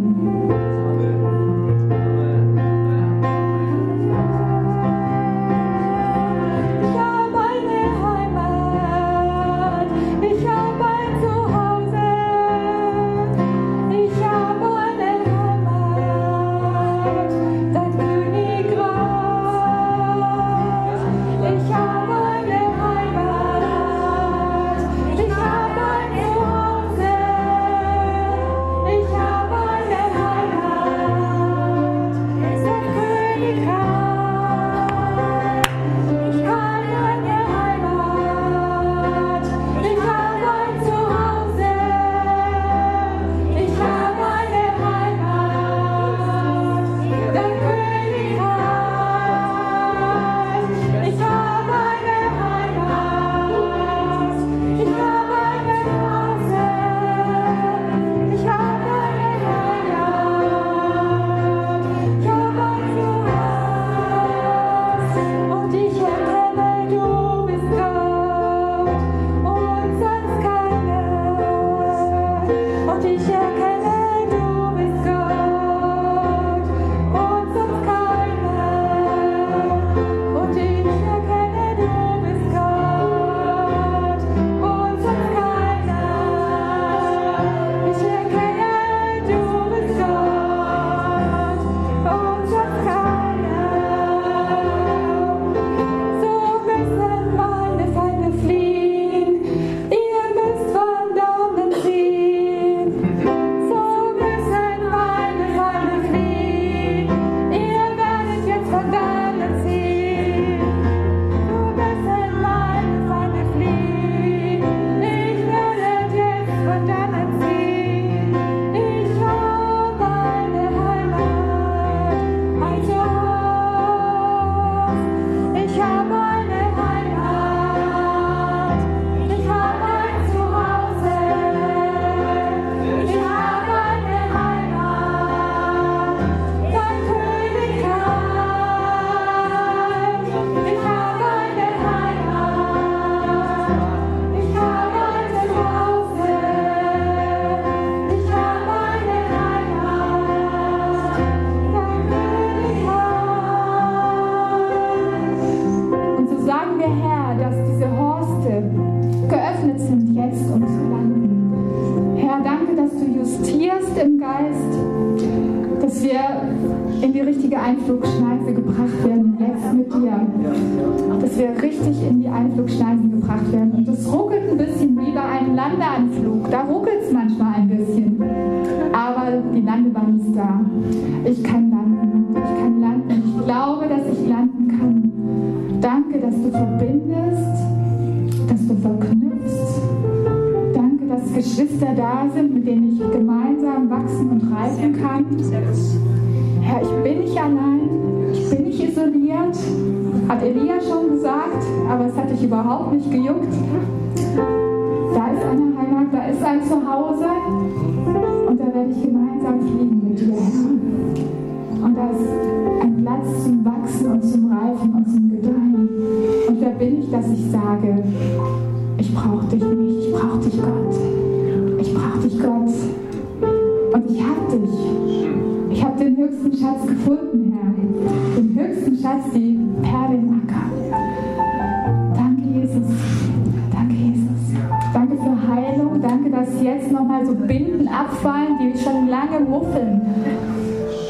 Schon lange muffeln.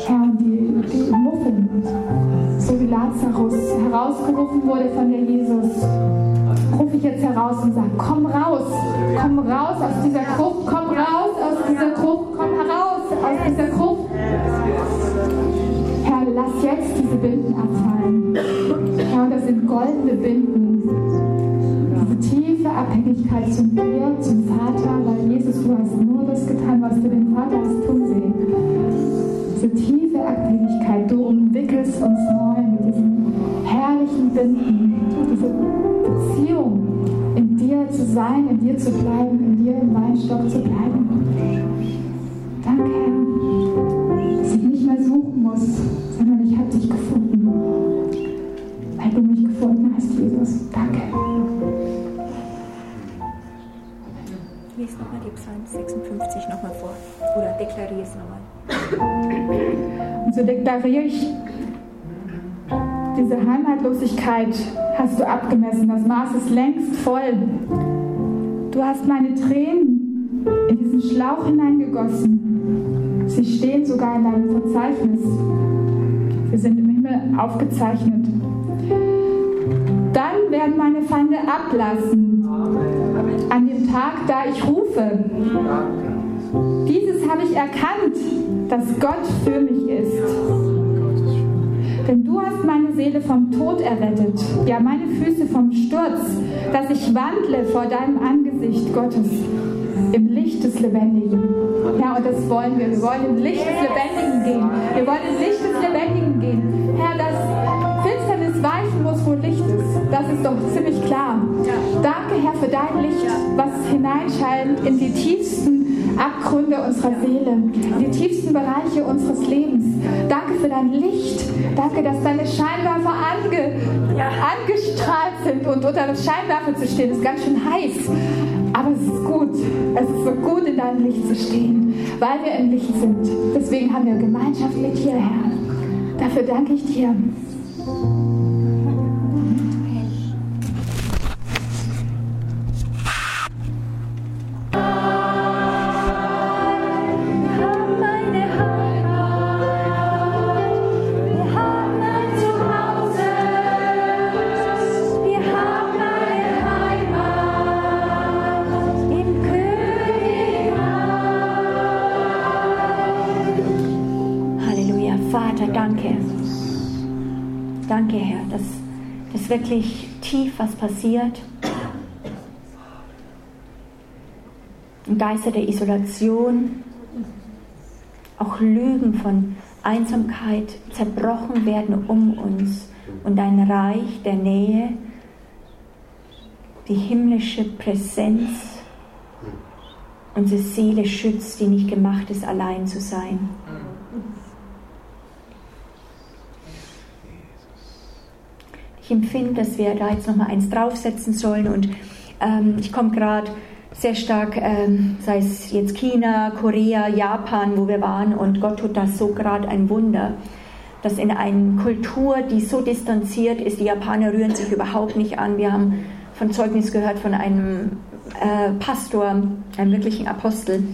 Herr, und die, die muffeln. So wie Lazarus herausgerufen wurde von der Jesus rufe ich jetzt heraus und sage, komm raus, komm raus aus dieser Gruft, komm raus aus dieser Gruft, komm heraus aus dieser Gruft. Herr, lass jetzt diese Binden abfallen. Herr, das sind goldene Binden. Heimatlosigkeit hast du abgemessen. Das Maß ist längst voll. Du hast meine Tränen in diesen Schlauch hineingegossen. Sie stehen sogar in deinem Verzeichnis. Wir sind im Himmel aufgezeichnet. Dann werden meine Feinde ablassen. An dem Tag, da ich rufe. Dieses habe ich erkannt, dass Gott für mich ist. Denn du hast meine Seele vom Tod errettet, ja meine Füße vom Sturz, dass ich wandle vor deinem Angesicht Gottes im Licht des Lebendigen. Ja, und das wollen wir. Wir wollen im Licht des Lebendigen gehen. Wir wollen im Licht des Lebendigen gehen. Herr, dass Finsternis weichen muss, wo Licht ist. Das ist doch ziemlich klar. Danke, Herr, für dein Licht, was hineinscheint in die tiefsten Abgründe unserer Seele, die tiefsten Bereiche unseres Lebens. Danke für dein Licht. Danke, dass deine Scheinwerfer ange, angestrahlt sind. Und unter dem Scheinwerfer zu stehen, ist ganz schön heiß. Aber es ist gut. Es ist so gut, in deinem Licht zu stehen, weil wir im Licht sind. Deswegen haben wir Gemeinschaft mit dir, Herr. Dafür danke ich dir. Dass wirklich tief was passiert. Im Geiste der Isolation, auch Lügen von Einsamkeit zerbrochen werden um uns und dein Reich der Nähe, die himmlische Präsenz, unsere Seele schützt, die nicht gemacht ist, allein zu sein. Ich empfinde, dass wir da jetzt nochmal eins draufsetzen sollen und ähm, ich komme gerade sehr stark, ähm, sei es jetzt China, Korea, Japan, wo wir waren und Gott tut das so gerade ein Wunder, dass in einer Kultur, die so distanziert ist, die Japaner rühren sich überhaupt nicht an. Wir haben von Zeugnis gehört von einem äh, Pastor, einem wirklichen Apostel,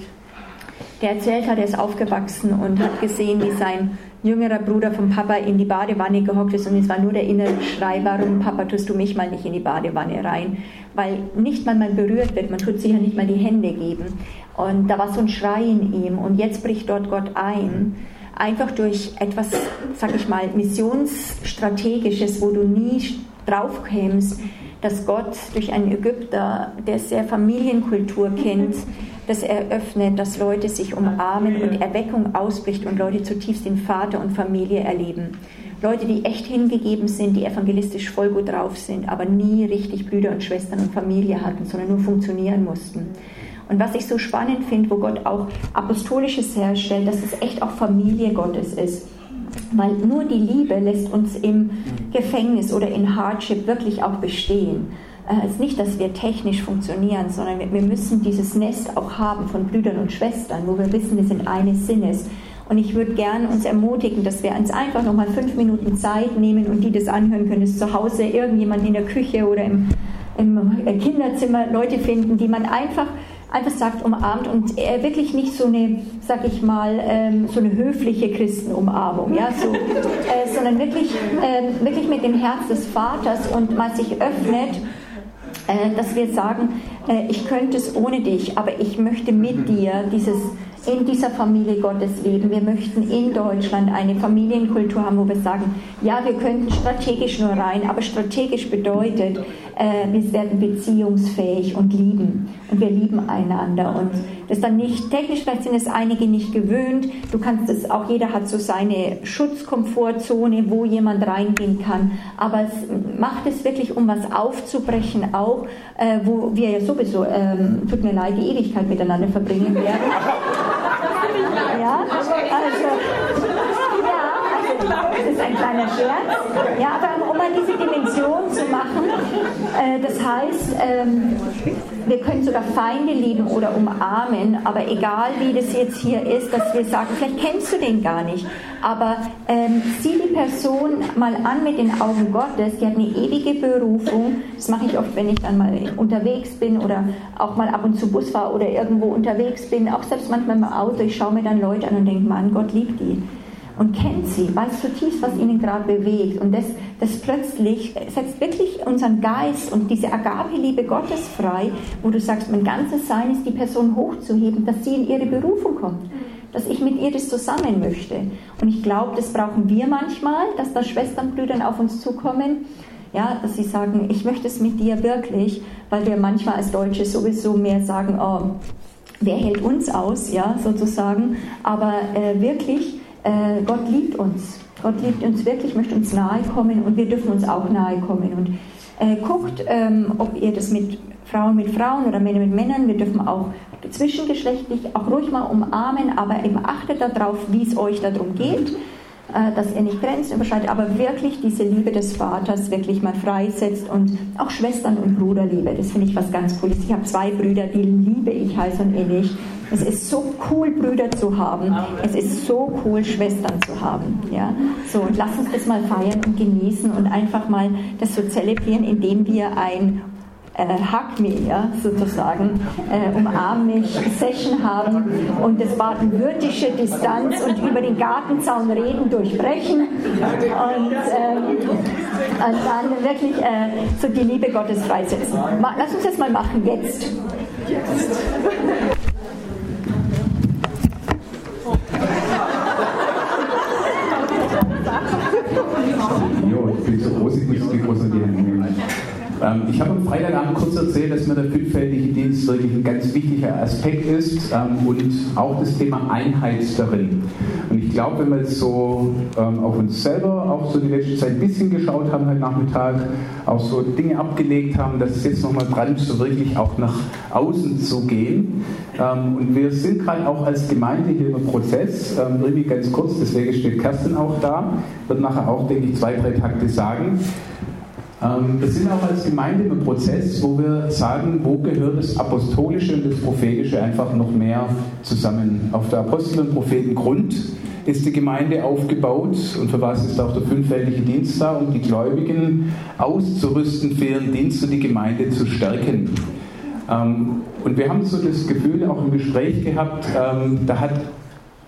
der erzählt hat, er ist aufgewachsen und hat gesehen, wie sein jüngerer Bruder vom Papa in die Badewanne gehockt ist und es war nur der innere Schrei, warum Papa tust du mich mal nicht in die Badewanne rein? Weil nicht mal mal berührt wird, man tut sich ja nicht mal die Hände geben. Und da war so ein Schrei in ihm und jetzt bricht dort Gott ein einfach durch etwas, sag ich mal, missionsstrategisches, wo du nie drauf kämst, dass Gott durch einen Ägypter, der sehr Familienkultur kennt, das eröffnet, dass Leute sich umarmen und Erweckung ausbricht und Leute zutiefst den Vater und Familie erleben. Leute, die echt hingegeben sind, die evangelistisch voll gut drauf sind, aber nie richtig Brüder und Schwestern und Familie hatten, sondern nur funktionieren mussten. Und was ich so spannend finde, wo Gott auch Apostolisches herstellt, dass es echt auch Familie Gottes ist. Weil nur die Liebe lässt uns im Gefängnis oder in Hardship wirklich auch bestehen. Äh, es ist nicht, dass wir technisch funktionieren, sondern wir müssen dieses Nest auch haben von Brüdern und Schwestern, wo wir wissen, wir sind eines Sinnes. Und ich würde gerne uns ermutigen, dass wir uns einfach nochmal fünf Minuten Zeit nehmen und die das anhören können, dass zu Hause irgendjemand in der Küche oder im, im Kinderzimmer Leute finden, die man einfach einfach sagt, umarmt und äh, wirklich nicht so eine, sag ich mal, ähm, so eine höfliche Christenumarmung, ja, so, äh, sondern wirklich, äh, wirklich mit dem Herz des Vaters und mal sich öffnet, dass wir sagen, äh, ich könnte es ohne dich, aber ich möchte mit dir dieses in dieser Familie Gottes leben. Wir möchten in Deutschland eine Familienkultur haben, wo wir sagen, ja, wir könnten strategisch nur rein, aber strategisch bedeutet, äh, wir werden beziehungsfähig und lieben. Und wir lieben einander. Und das dann nicht, technisch vielleicht sind es einige nicht gewöhnt. Du kannst es, auch jeder hat so seine Schutzkomfortzone, wo jemand reingehen kann. Aber es macht es wirklich, um was aufzubrechen, auch, äh, wo wir ja sowieso, ähm, tut mir leid, die Ewigkeit miteinander verbringen werden. Ja, also, ja, also, das ist ein kleiner Scherz. Ja, aber um mal diese Dimension zu machen, äh, das heißt, ähm, wir können sogar Feinde lieben oder umarmen, aber egal wie das jetzt hier ist, dass wir sagen, vielleicht kennst du den gar nicht, aber ähm, sieh die Person mal an mit den Augen Gottes, die hat eine ewige Berufung. Das mache ich oft, wenn ich dann mal unterwegs bin oder auch mal ab und zu Bus fahre oder irgendwo unterwegs bin, auch selbst manchmal im Auto, ich schaue mir dann Leute an und denke, Mann, Gott liebt die und kennt sie, weiß zutiefst, was ihnen gerade bewegt. Und das, das plötzlich setzt wirklich unseren Geist und diese Agape-Liebe Gottes frei, wo du sagst, mein ganzes Sein ist, die Person hochzuheben, dass sie in ihre Berufung kommt. Dass ich mit ihr das zusammen möchte. Und ich glaube, das brauchen wir manchmal, dass da Schwestern, Brüdern auf uns zukommen. Ja, dass sie sagen, ich möchte es mit dir wirklich, weil wir manchmal als Deutsche sowieso mehr sagen, oh, wer hält uns aus, ja, sozusagen. Aber äh, wirklich, äh, Gott liebt uns. Gott liebt uns wirklich, möchte uns nahe kommen und wir dürfen uns auch nahe kommen. Und äh, guckt, ähm, ob ihr das mit Frauen mit Frauen oder Männer mit Männern, wir dürfen auch zwischengeschlechtlich auch ruhig mal umarmen, aber eben achtet darauf, wie es euch darum geht. Äh, dass ihr nicht Grenzen überschreitet, aber wirklich diese Liebe des Vaters wirklich mal freisetzt und auch Schwestern- und Bruderliebe. Das finde ich was ganz Cooles. Ich habe zwei Brüder, die liebe ich heiß und innig. Es ist so cool, Brüder zu haben. Es ist so cool, Schwestern zu haben. Ja? So, und lass uns das mal feiern und genießen und einfach mal das so zelebrieren, indem wir ein äh, Hug Me, ja, sozusagen, äh, umarm mich, Session haben und das baden-württembergische Distanz und über den Gartenzaun reden durchbrechen und, äh, und dann wirklich äh, so die Liebe Gottes freisetzen. Lass uns das mal machen, jetzt. Jetzt. Jo, ich bin so groß, ich muss die große die Hände nehmen. Ähm, ich habe am Freitagabend kurz erzählt, dass mir der fünffältige Dienst wirklich ein ganz wichtiger Aspekt ist ähm, und auch das Thema Einheit darin. Und ich glaube, wenn wir jetzt so ähm, auf uns selber auch so die letzte Zeit ein bisschen geschaut haben heute Nachmittag, auch so Dinge abgelegt haben, dass es jetzt nochmal dran ist, so wirklich auch nach außen zu gehen. und wir sind gerade auch als Gemeinde hier im Prozess, ähm, ganz kurz, deswegen steht Kerstin auch da, wird nachher auch, denke ich, zwei, drei Takte sagen. Ähm, wir sind auch als Gemeinde im Prozess, wo wir sagen, wo gehört das Apostolische und das Prophetische einfach noch mehr zusammen. Auf der Apostel- und Prophetengrund ist die Gemeinde aufgebaut und für was ist auch der fünffältige Dienst da, um die Gläubigen auszurüsten für ihren Dienst und die Gemeinde zu stärken. Ähm, und wir haben so das Gefühl auch im Gespräch gehabt, ähm, da hat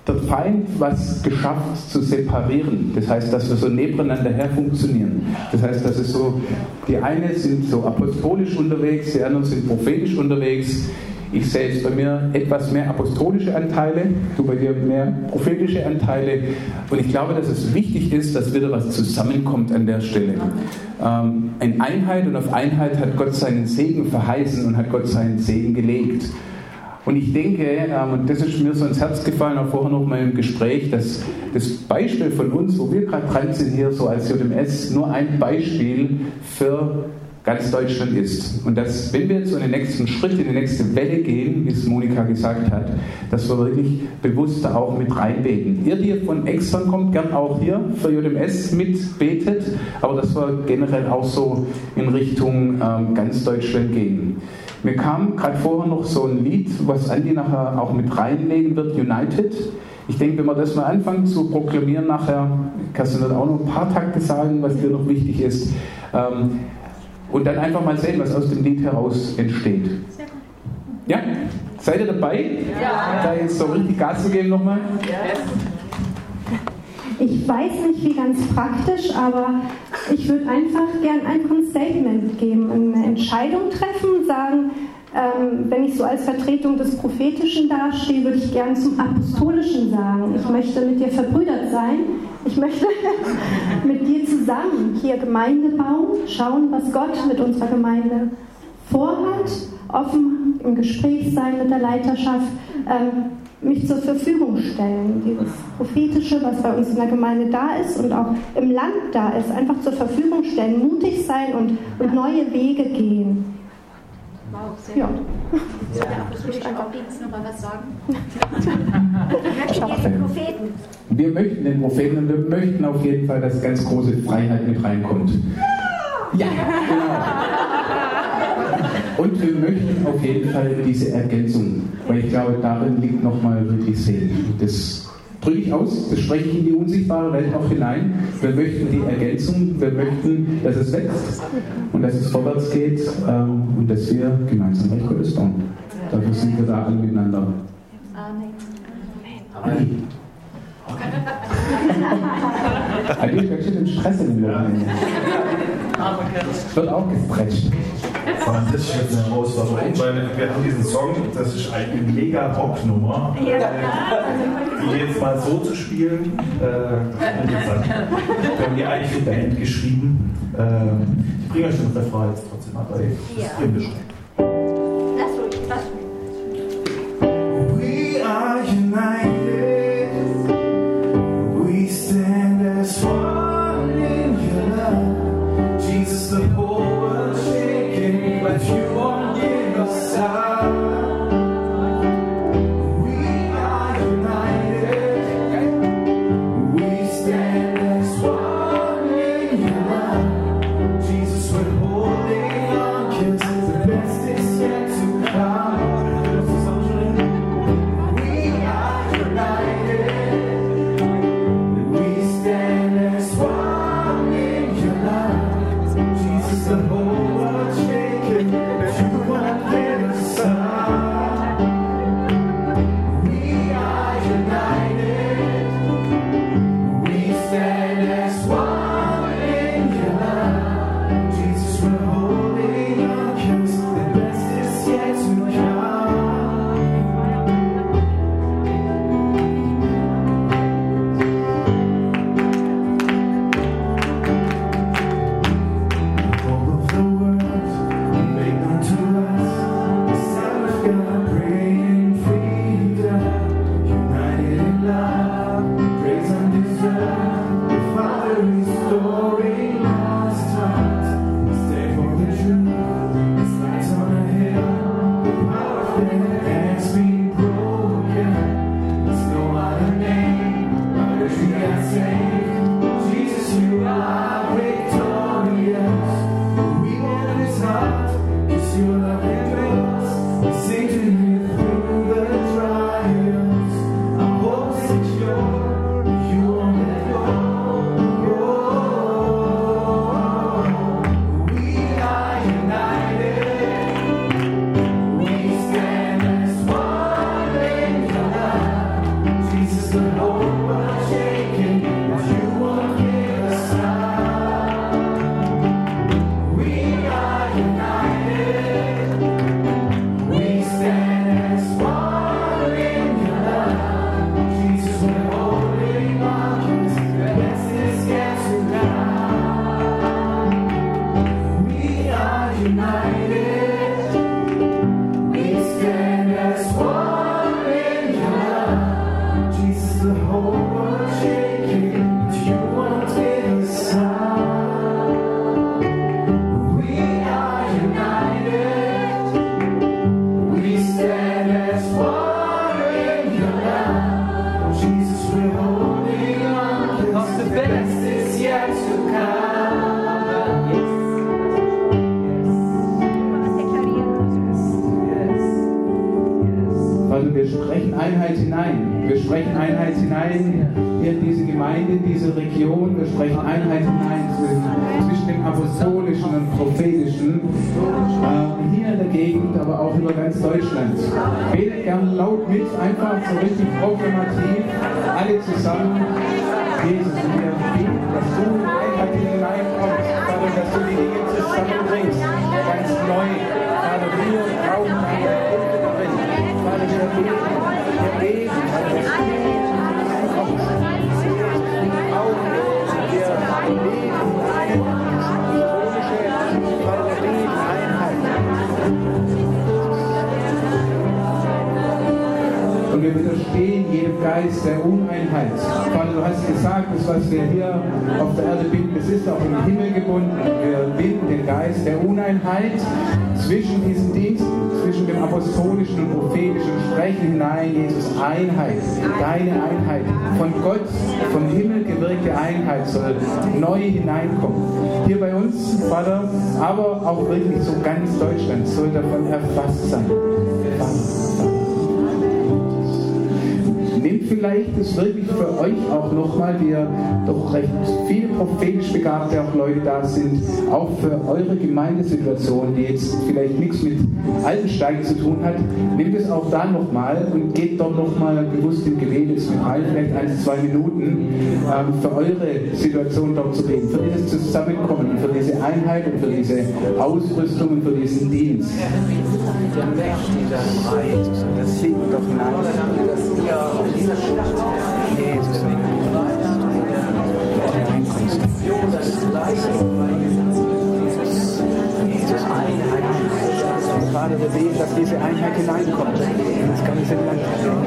der Feind was geschafft zu separieren. Das heißt, dass wir so nebeneinander her funktionieren. Das heißt, dass es so, die einen sind so apostolisch unterwegs, die anderen sind prophetisch unterwegs. Ich sehe jetzt bei mir etwas mehr apostolische Anteile, du bei dir mehr prophetische Anteile. Und ich glaube, dass es wichtig ist, dass wieder was zusammenkommt an der Stelle. Ähm, in Einheit und auf Einheit hat Gott seinen Segen verheißen und hat Gott seinen Segen gelegt. Und ich denke, ähm, und das ist mir so ins Herz gefallen, auch vorher noch mal im Gespräch, dass das Beispiel von uns, wo wir gerade dran sind hier so als JMS, nur ein Beispiel für ganz Deutschland ist. Und dass, wenn wir jetzt so in den nächsten Schritt, in die nächste Welle gehen, wie es Monika gesagt hat, dass wir wirklich bewusst da auch mit reinbeten. Ihr, die von extern kommt, gern auch hier für JMS mitbetet, aber dass wir generell auch so in Richtung ähm, ganz Deutschland gehen. Mir kam gerade vorher noch so ein Lied, was Andi nachher auch mit reinlegen wird, United. Ich denke, wenn wir das mal anfangen zu proklamieren nachher, kannst du dann auch noch ein paar Takte sagen, was dir noch wichtig ist. Ähm, und dann einfach mal sehen, was aus dem Lied heraus entsteht. Ja? Seid ihr dabei? Ja. Da jetzt so richtig Gas zu geben nochmal? Ja. Ich weiß nicht, wie ganz praktisch, aber ich würde einfach gern einfach ein Statement geben, eine Entscheidung treffen, sagen, ähm, wenn ich so als Vertretung des Prophetischen dastehe, würde ich gern zum Apostolischen sagen. Ich möchte mit dir verbrüdert sein. Ich möchte *laughs* mit dir zusammen hier Gemeinde bauen, schauen, was Gott mit unserer Gemeinde vorhat, offen im Gespräch sein mit der Leiterschaft. Ähm, mich zur Verfügung stellen. Dieses Prophetische, was bei uns in der Gemeinde da ist und auch im Land da ist, einfach zur Verfügung stellen, mutig sein und, und neue Wege gehen. Wow, sehr ja. gut. Apostolische Gottdienst noch mal was sagen? *laughs* wir möchten den Propheten. Wir möchten den Propheten und wir möchten auf jeden Fall, dass ganz große Freiheit mit reinkommt. Ja, genau. Und wir möchten auf jeden Fall diese Ergänzung, weil ich glaube, darin liegt nochmal wirklich Segen. Das drücke ich aus, das spreche ich in die unsichtbare Welt auch hinein. Wir möchten die Ergänzung, wir möchten, dass es wächst und dass es vorwärts geht ähm, und dass wir gemeinsam Reich Gottes bauen. Dafür sind wir da alle miteinander. Amen. Amen. Eigentlich ganz schön den Stress in den Wochenende. Wird auch gestretcht fand das jetzt heraus, warum, weil wir haben diesen Song, das ist eine mega Rocknummer. Ja. Die jetzt mal so zu spielen, äh, interessant. Wir haben die eigentlich für Band geschrieben. Äh, ich bringe euch den Refrain jetzt trotzdem, aber ich ja. bin beschränkt. Lass ruhig, lass ruhig. We are united. Sein. Nehmt vielleicht das wirklich für euch auch nochmal, ja doch recht viele prophetisch begabte auch Leute da sind, auch für eure Gemeindesituation, die jetzt vielleicht nichts mit Altensteigen zu tun hat, nehmt es auch da nochmal und geht dort nochmal bewusst im Gebet mit rein, vielleicht ein, zwei Minuten, für eure Situation dort zu beten, für dieses Zusammenkommen, für diese Einheit und für diese Ausrüstung und für diesen Dienst. Der mächtige das sieht doch nach. Jesus, Vater, wir beten, dass diese Einheit hineinkommt. Das ganze Land.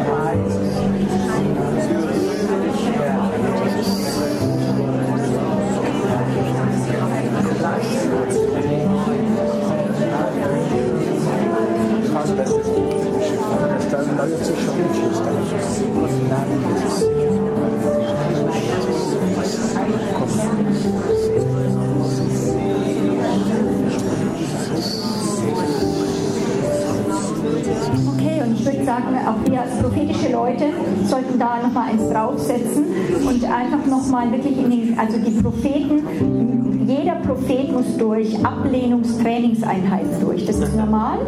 Durch Ablehnungstrainingseinheiten durch. Das ist normal.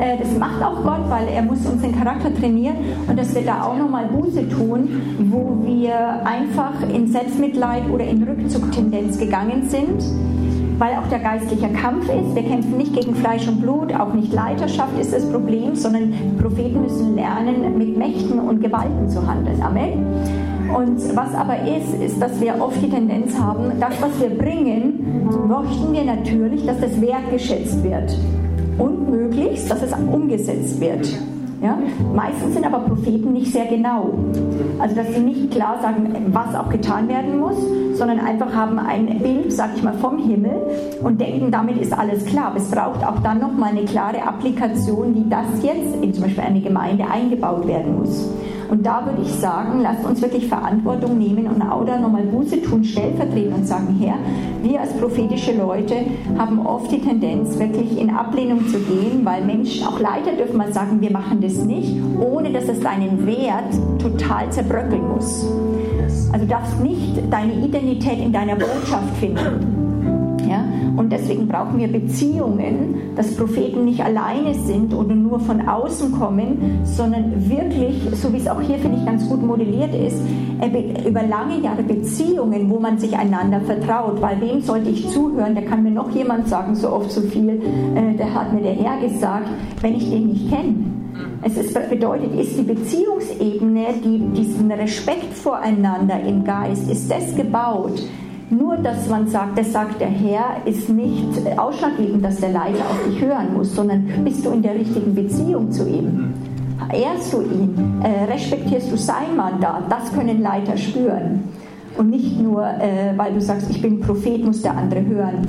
Äh, das macht auch Gott, weil er muss unseren Charakter trainieren und dass wir da auch nochmal Buße tun, wo wir einfach in Selbstmitleid oder in Rückzugtendenz gegangen sind weil auch der geistliche Kampf ist. Wir kämpfen nicht gegen Fleisch und Blut, auch nicht Leiterschaft ist das Problem, sondern Propheten müssen lernen, mit Mächten und Gewalten zu handeln. Amen. Und was aber ist, ist, dass wir oft die Tendenz haben, das, was wir bringen, möchten wir natürlich, dass das wertgeschätzt wird. Und möglichst, dass es umgesetzt wird. Ja? Meistens sind aber Propheten nicht sehr genau. Also dass sie nicht klar sagen, was auch getan werden muss, sondern einfach haben ein Bild, sag ich mal, vom Himmel und denken, damit ist alles klar. Aber es braucht auch dann nochmal eine klare Applikation, wie das jetzt in zum Beispiel eine Gemeinde eingebaut werden muss. Und da würde ich sagen, lasst uns wirklich Verantwortung nehmen und auch da nochmal Buße tun, stellvertretend und sagen, Herr, wir als prophetische Leute haben oft die Tendenz, wirklich in Ablehnung zu gehen, weil Menschen, auch Leiter dürfen mal sagen, wir machen das nicht, ohne dass es deinen Wert total zerbröckeln muss. Also du darfst nicht deine Identität in deiner Botschaft finden. Und deswegen brauchen wir Beziehungen, dass Propheten nicht alleine sind oder nur von außen kommen, sondern wirklich, so wie es auch hier, finde ich, ganz gut modelliert ist, über lange Jahre Beziehungen, wo man sich einander vertraut. Weil wem sollte ich zuhören? Da kann mir noch jemand sagen, so oft so viel, äh, der hat mir der Herr gesagt, wenn ich den nicht kenne. Es ist, bedeutet, ist die Beziehungsebene, die, diesen Respekt voreinander im Geist, ist das gebaut, nur, dass man sagt, das sagt der Herr, ist nicht ausschlaggebend, dass der Leiter auf dich hören muss, sondern bist du in der richtigen Beziehung zu ihm. Ehrst du ihn? Äh, respektierst du sein Mandat? Das können Leiter spüren. Und nicht nur, äh, weil du sagst, ich bin Prophet, muss der andere hören.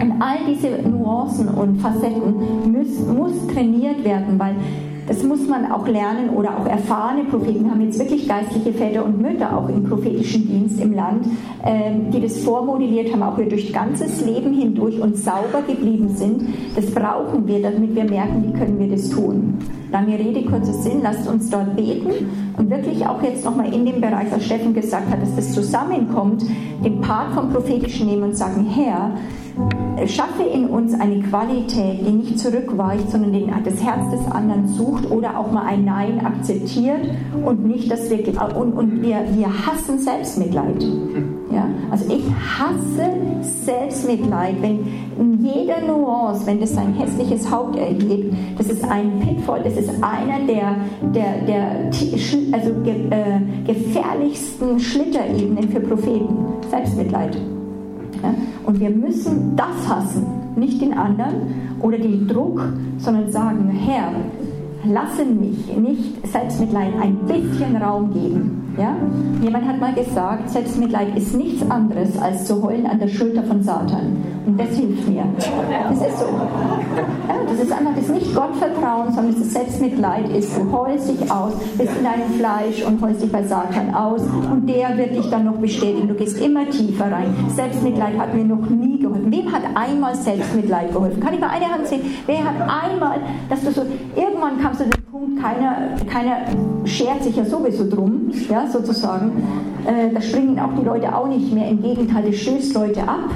Und all diese Nuancen und Facetten muss, muss trainiert werden, weil das muss man auch lernen oder auch erfahrene Propheten. Haben jetzt wirklich geistliche Väter und Mütter auch im prophetischen Dienst im Land, ähm, die das vormodelliert haben, auch wir durch ganzes Leben hindurch und sauber geblieben sind. Das brauchen wir, damit wir merken, wie können wir das tun. Lange Rede, kurzer Sinn, lasst uns dort beten und wirklich auch jetzt nochmal in dem Bereich, was Steffen gesagt hat, dass das zusammenkommt, den Part vom Prophetischen nehmen und sagen, Herr, schaffe in uns eine Qualität, die nicht zurückweicht, sondern den, das Herz des anderen sucht oder auch mal ein Nein akzeptiert und nicht das wirklich. Und, und wir, wir hassen Selbstmitleid. Ja? Also ich hasse Selbstmitleid, wenn in jeder Nuance, wenn das sein hässliches Haupt erhebt, das ist ein Pitfall, das ist einer der, der, der also ge, äh, gefährlichsten Schlitterebenen für Propheten. Selbstmitleid. Und wir müssen das hassen, nicht den anderen oder den Druck, sondern sagen, Herr, lasse mich nicht Selbstmitleid ein bisschen Raum geben. Ja? Jemand hat mal gesagt, Selbstmitleid ist nichts anderes als zu heulen an der Schulter von Satan. Und das hilft mir. Das ist so. Ja, das ist einfach das nicht Gottvertrauen, sondern das Selbstmitleid ist, du heulst dich aus, bist in deinem Fleisch und heulst dich bei Satan aus und der wird dich dann noch bestätigen. Du gehst immer tiefer rein. Selbstmitleid hat mir noch nie geholfen. Wem hat einmal Selbstmitleid geholfen? Kann ich mal eine Hand sehen? Wer hat einmal, dass du so, irgendwann kamst du Punkt, keiner, keiner schert sich ja sowieso drum, ja, sozusagen. Äh, da springen auch die Leute auch nicht mehr. Im Gegenteil, das stößt Leute ab.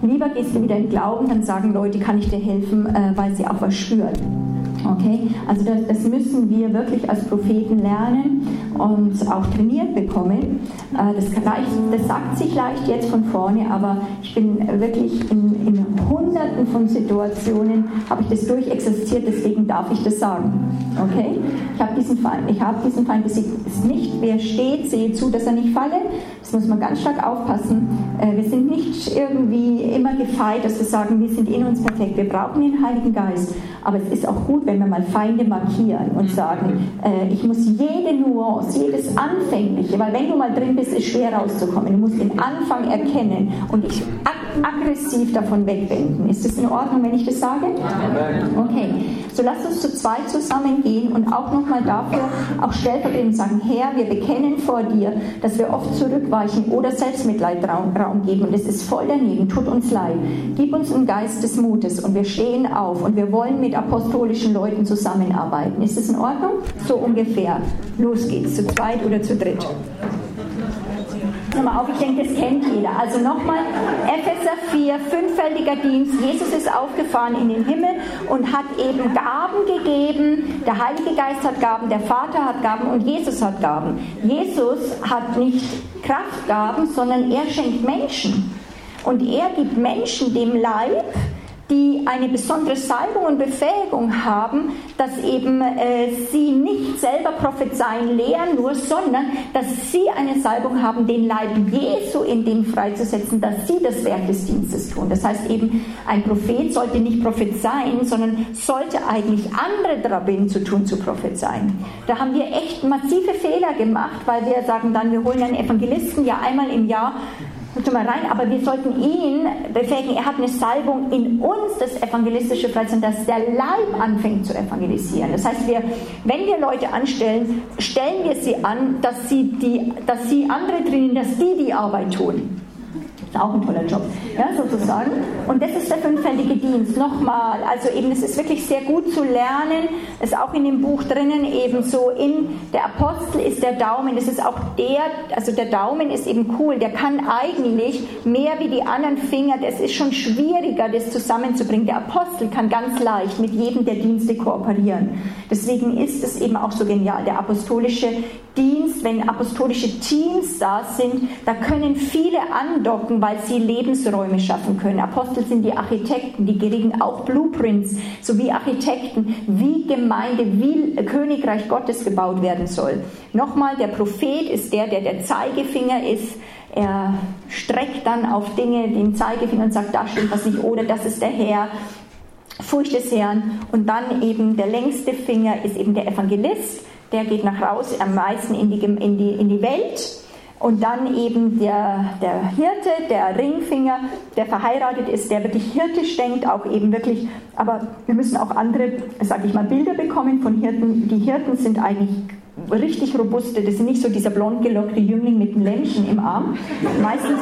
Lieber gehst du wieder in Glauben, dann sagen Leute, kann ich dir helfen, äh, weil sie auch was spüren. Okay, also das, das, müssen wir wirklich als Propheten lernen und auch trainiert bekommen. Äh, das, das, sagt sich leicht jetzt von vorne, aber ich bin wirklich in, in hunderten von Situationen, habe ich das durchexerziert, deswegen darf ich das sagen. Okay, ich habe diesen Feind, ich habe diesen Feind besiegt. Es nicht, wer steht, sehe zu, dass er nicht falle. Das muss man ganz stark aufpassen. Äh, wir sind nicht irgendwie immer gefeit, dass wir sagen, wir sind in uns perfekt. Wir brauchen den Heiligen Geist. Aber es ist auch gut, wenn wir mal Feinde markieren und sagen, äh, ich muss jede Nuance, jedes Anfängliche, weil wenn du mal drin bist, ist schwer rauszukommen. Du musst den Anfang erkennen und dich ag aggressiv davon wegwenden. Ist das in Ordnung, wenn ich das sage? Okay. So lasst uns zu zweit zusammengehen und auch nochmal dafür auch stellvertretend sagen, Herr, wir bekennen vor dir, dass wir oft zurückweichen oder Selbstmitleid Raum, Raum geben und es ist voll daneben, tut uns leid. Gib uns einen Geist des Mutes und wir stehen auf und wir wollen mit apostolischen Leuten zusammenarbeiten. Ist das in Ordnung? So ungefähr. Los geht's, zu zweit oder zu dritt nochmal auf, ich denke, das kennt jeder. Also nochmal, Epheser 4, fünffältiger Dienst. Jesus ist aufgefahren in den Himmel und hat eben Gaben gegeben. Der Heilige Geist hat Gaben, der Vater hat Gaben und Jesus hat Gaben. Jesus hat nicht Kraftgaben, sondern er schenkt Menschen. Und er gibt Menschen dem Leib die eine besondere Salbung und Befähigung haben, dass eben äh, sie nicht selber prophezeien lehren nur, sondern dass sie eine Salbung haben, den Leib Jesu in dem freizusetzen, dass sie das Werk des Dienstes tun. Das heißt eben, ein Prophet sollte nicht prophezeien, sondern sollte eigentlich andere darin zu tun, zu prophezeien. Da haben wir echt massive Fehler gemacht, weil wir sagen dann, wir holen einen Evangelisten ja einmal im Jahr Guck mal rein, aber wir sollten ihn befähigen, er hat eine Salbung in uns, das evangelistische Freizeit, dass der Leib anfängt zu evangelisieren. Das heißt, wir, wenn wir Leute anstellen, stellen wir sie an, dass sie, die, dass sie andere trainieren, dass die die Arbeit tun. Ist auch ein toller Job, ja, sozusagen. Und das ist der fünffältige Dienst. Nochmal, also eben, es ist wirklich sehr gut zu lernen. Ist auch in dem Buch drinnen eben so, in der Apostel ist der Daumen. Das ist auch der, also der Daumen ist eben cool. Der kann eigentlich mehr wie die anderen Finger. Das ist schon schwieriger, das zusammenzubringen. Der Apostel kann ganz leicht mit jedem der Dienste kooperieren. Deswegen ist es eben auch so genial. Der apostolische Dienst, wenn apostolische Teams da sind, da können viele andocken, weil sie Lebensräume schaffen können. Apostel sind die Architekten, die kriegen auch Blueprints, sowie Architekten, wie Gemeinde, wie Königreich Gottes gebaut werden soll. Nochmal, der Prophet ist der, der der Zeigefinger ist. Er streckt dann auf Dinge den Zeigefinger und sagt, da stimmt was nicht, oder das ist der Herr. Furcht des Herrn. Und dann eben der längste Finger ist eben der Evangelist der geht nach raus, am meisten in die, in die, in die Welt. Und dann eben der, der Hirte, der Ringfinger, der verheiratet ist, der wirklich hirtisch denkt, auch eben wirklich, aber wir müssen auch andere, sage ich mal, Bilder bekommen von Hirten. Die Hirten sind eigentlich richtig robuste, das sind nicht so dieser blond gelockte Jüngling mit einem Lämmchen im Arm. Meistens,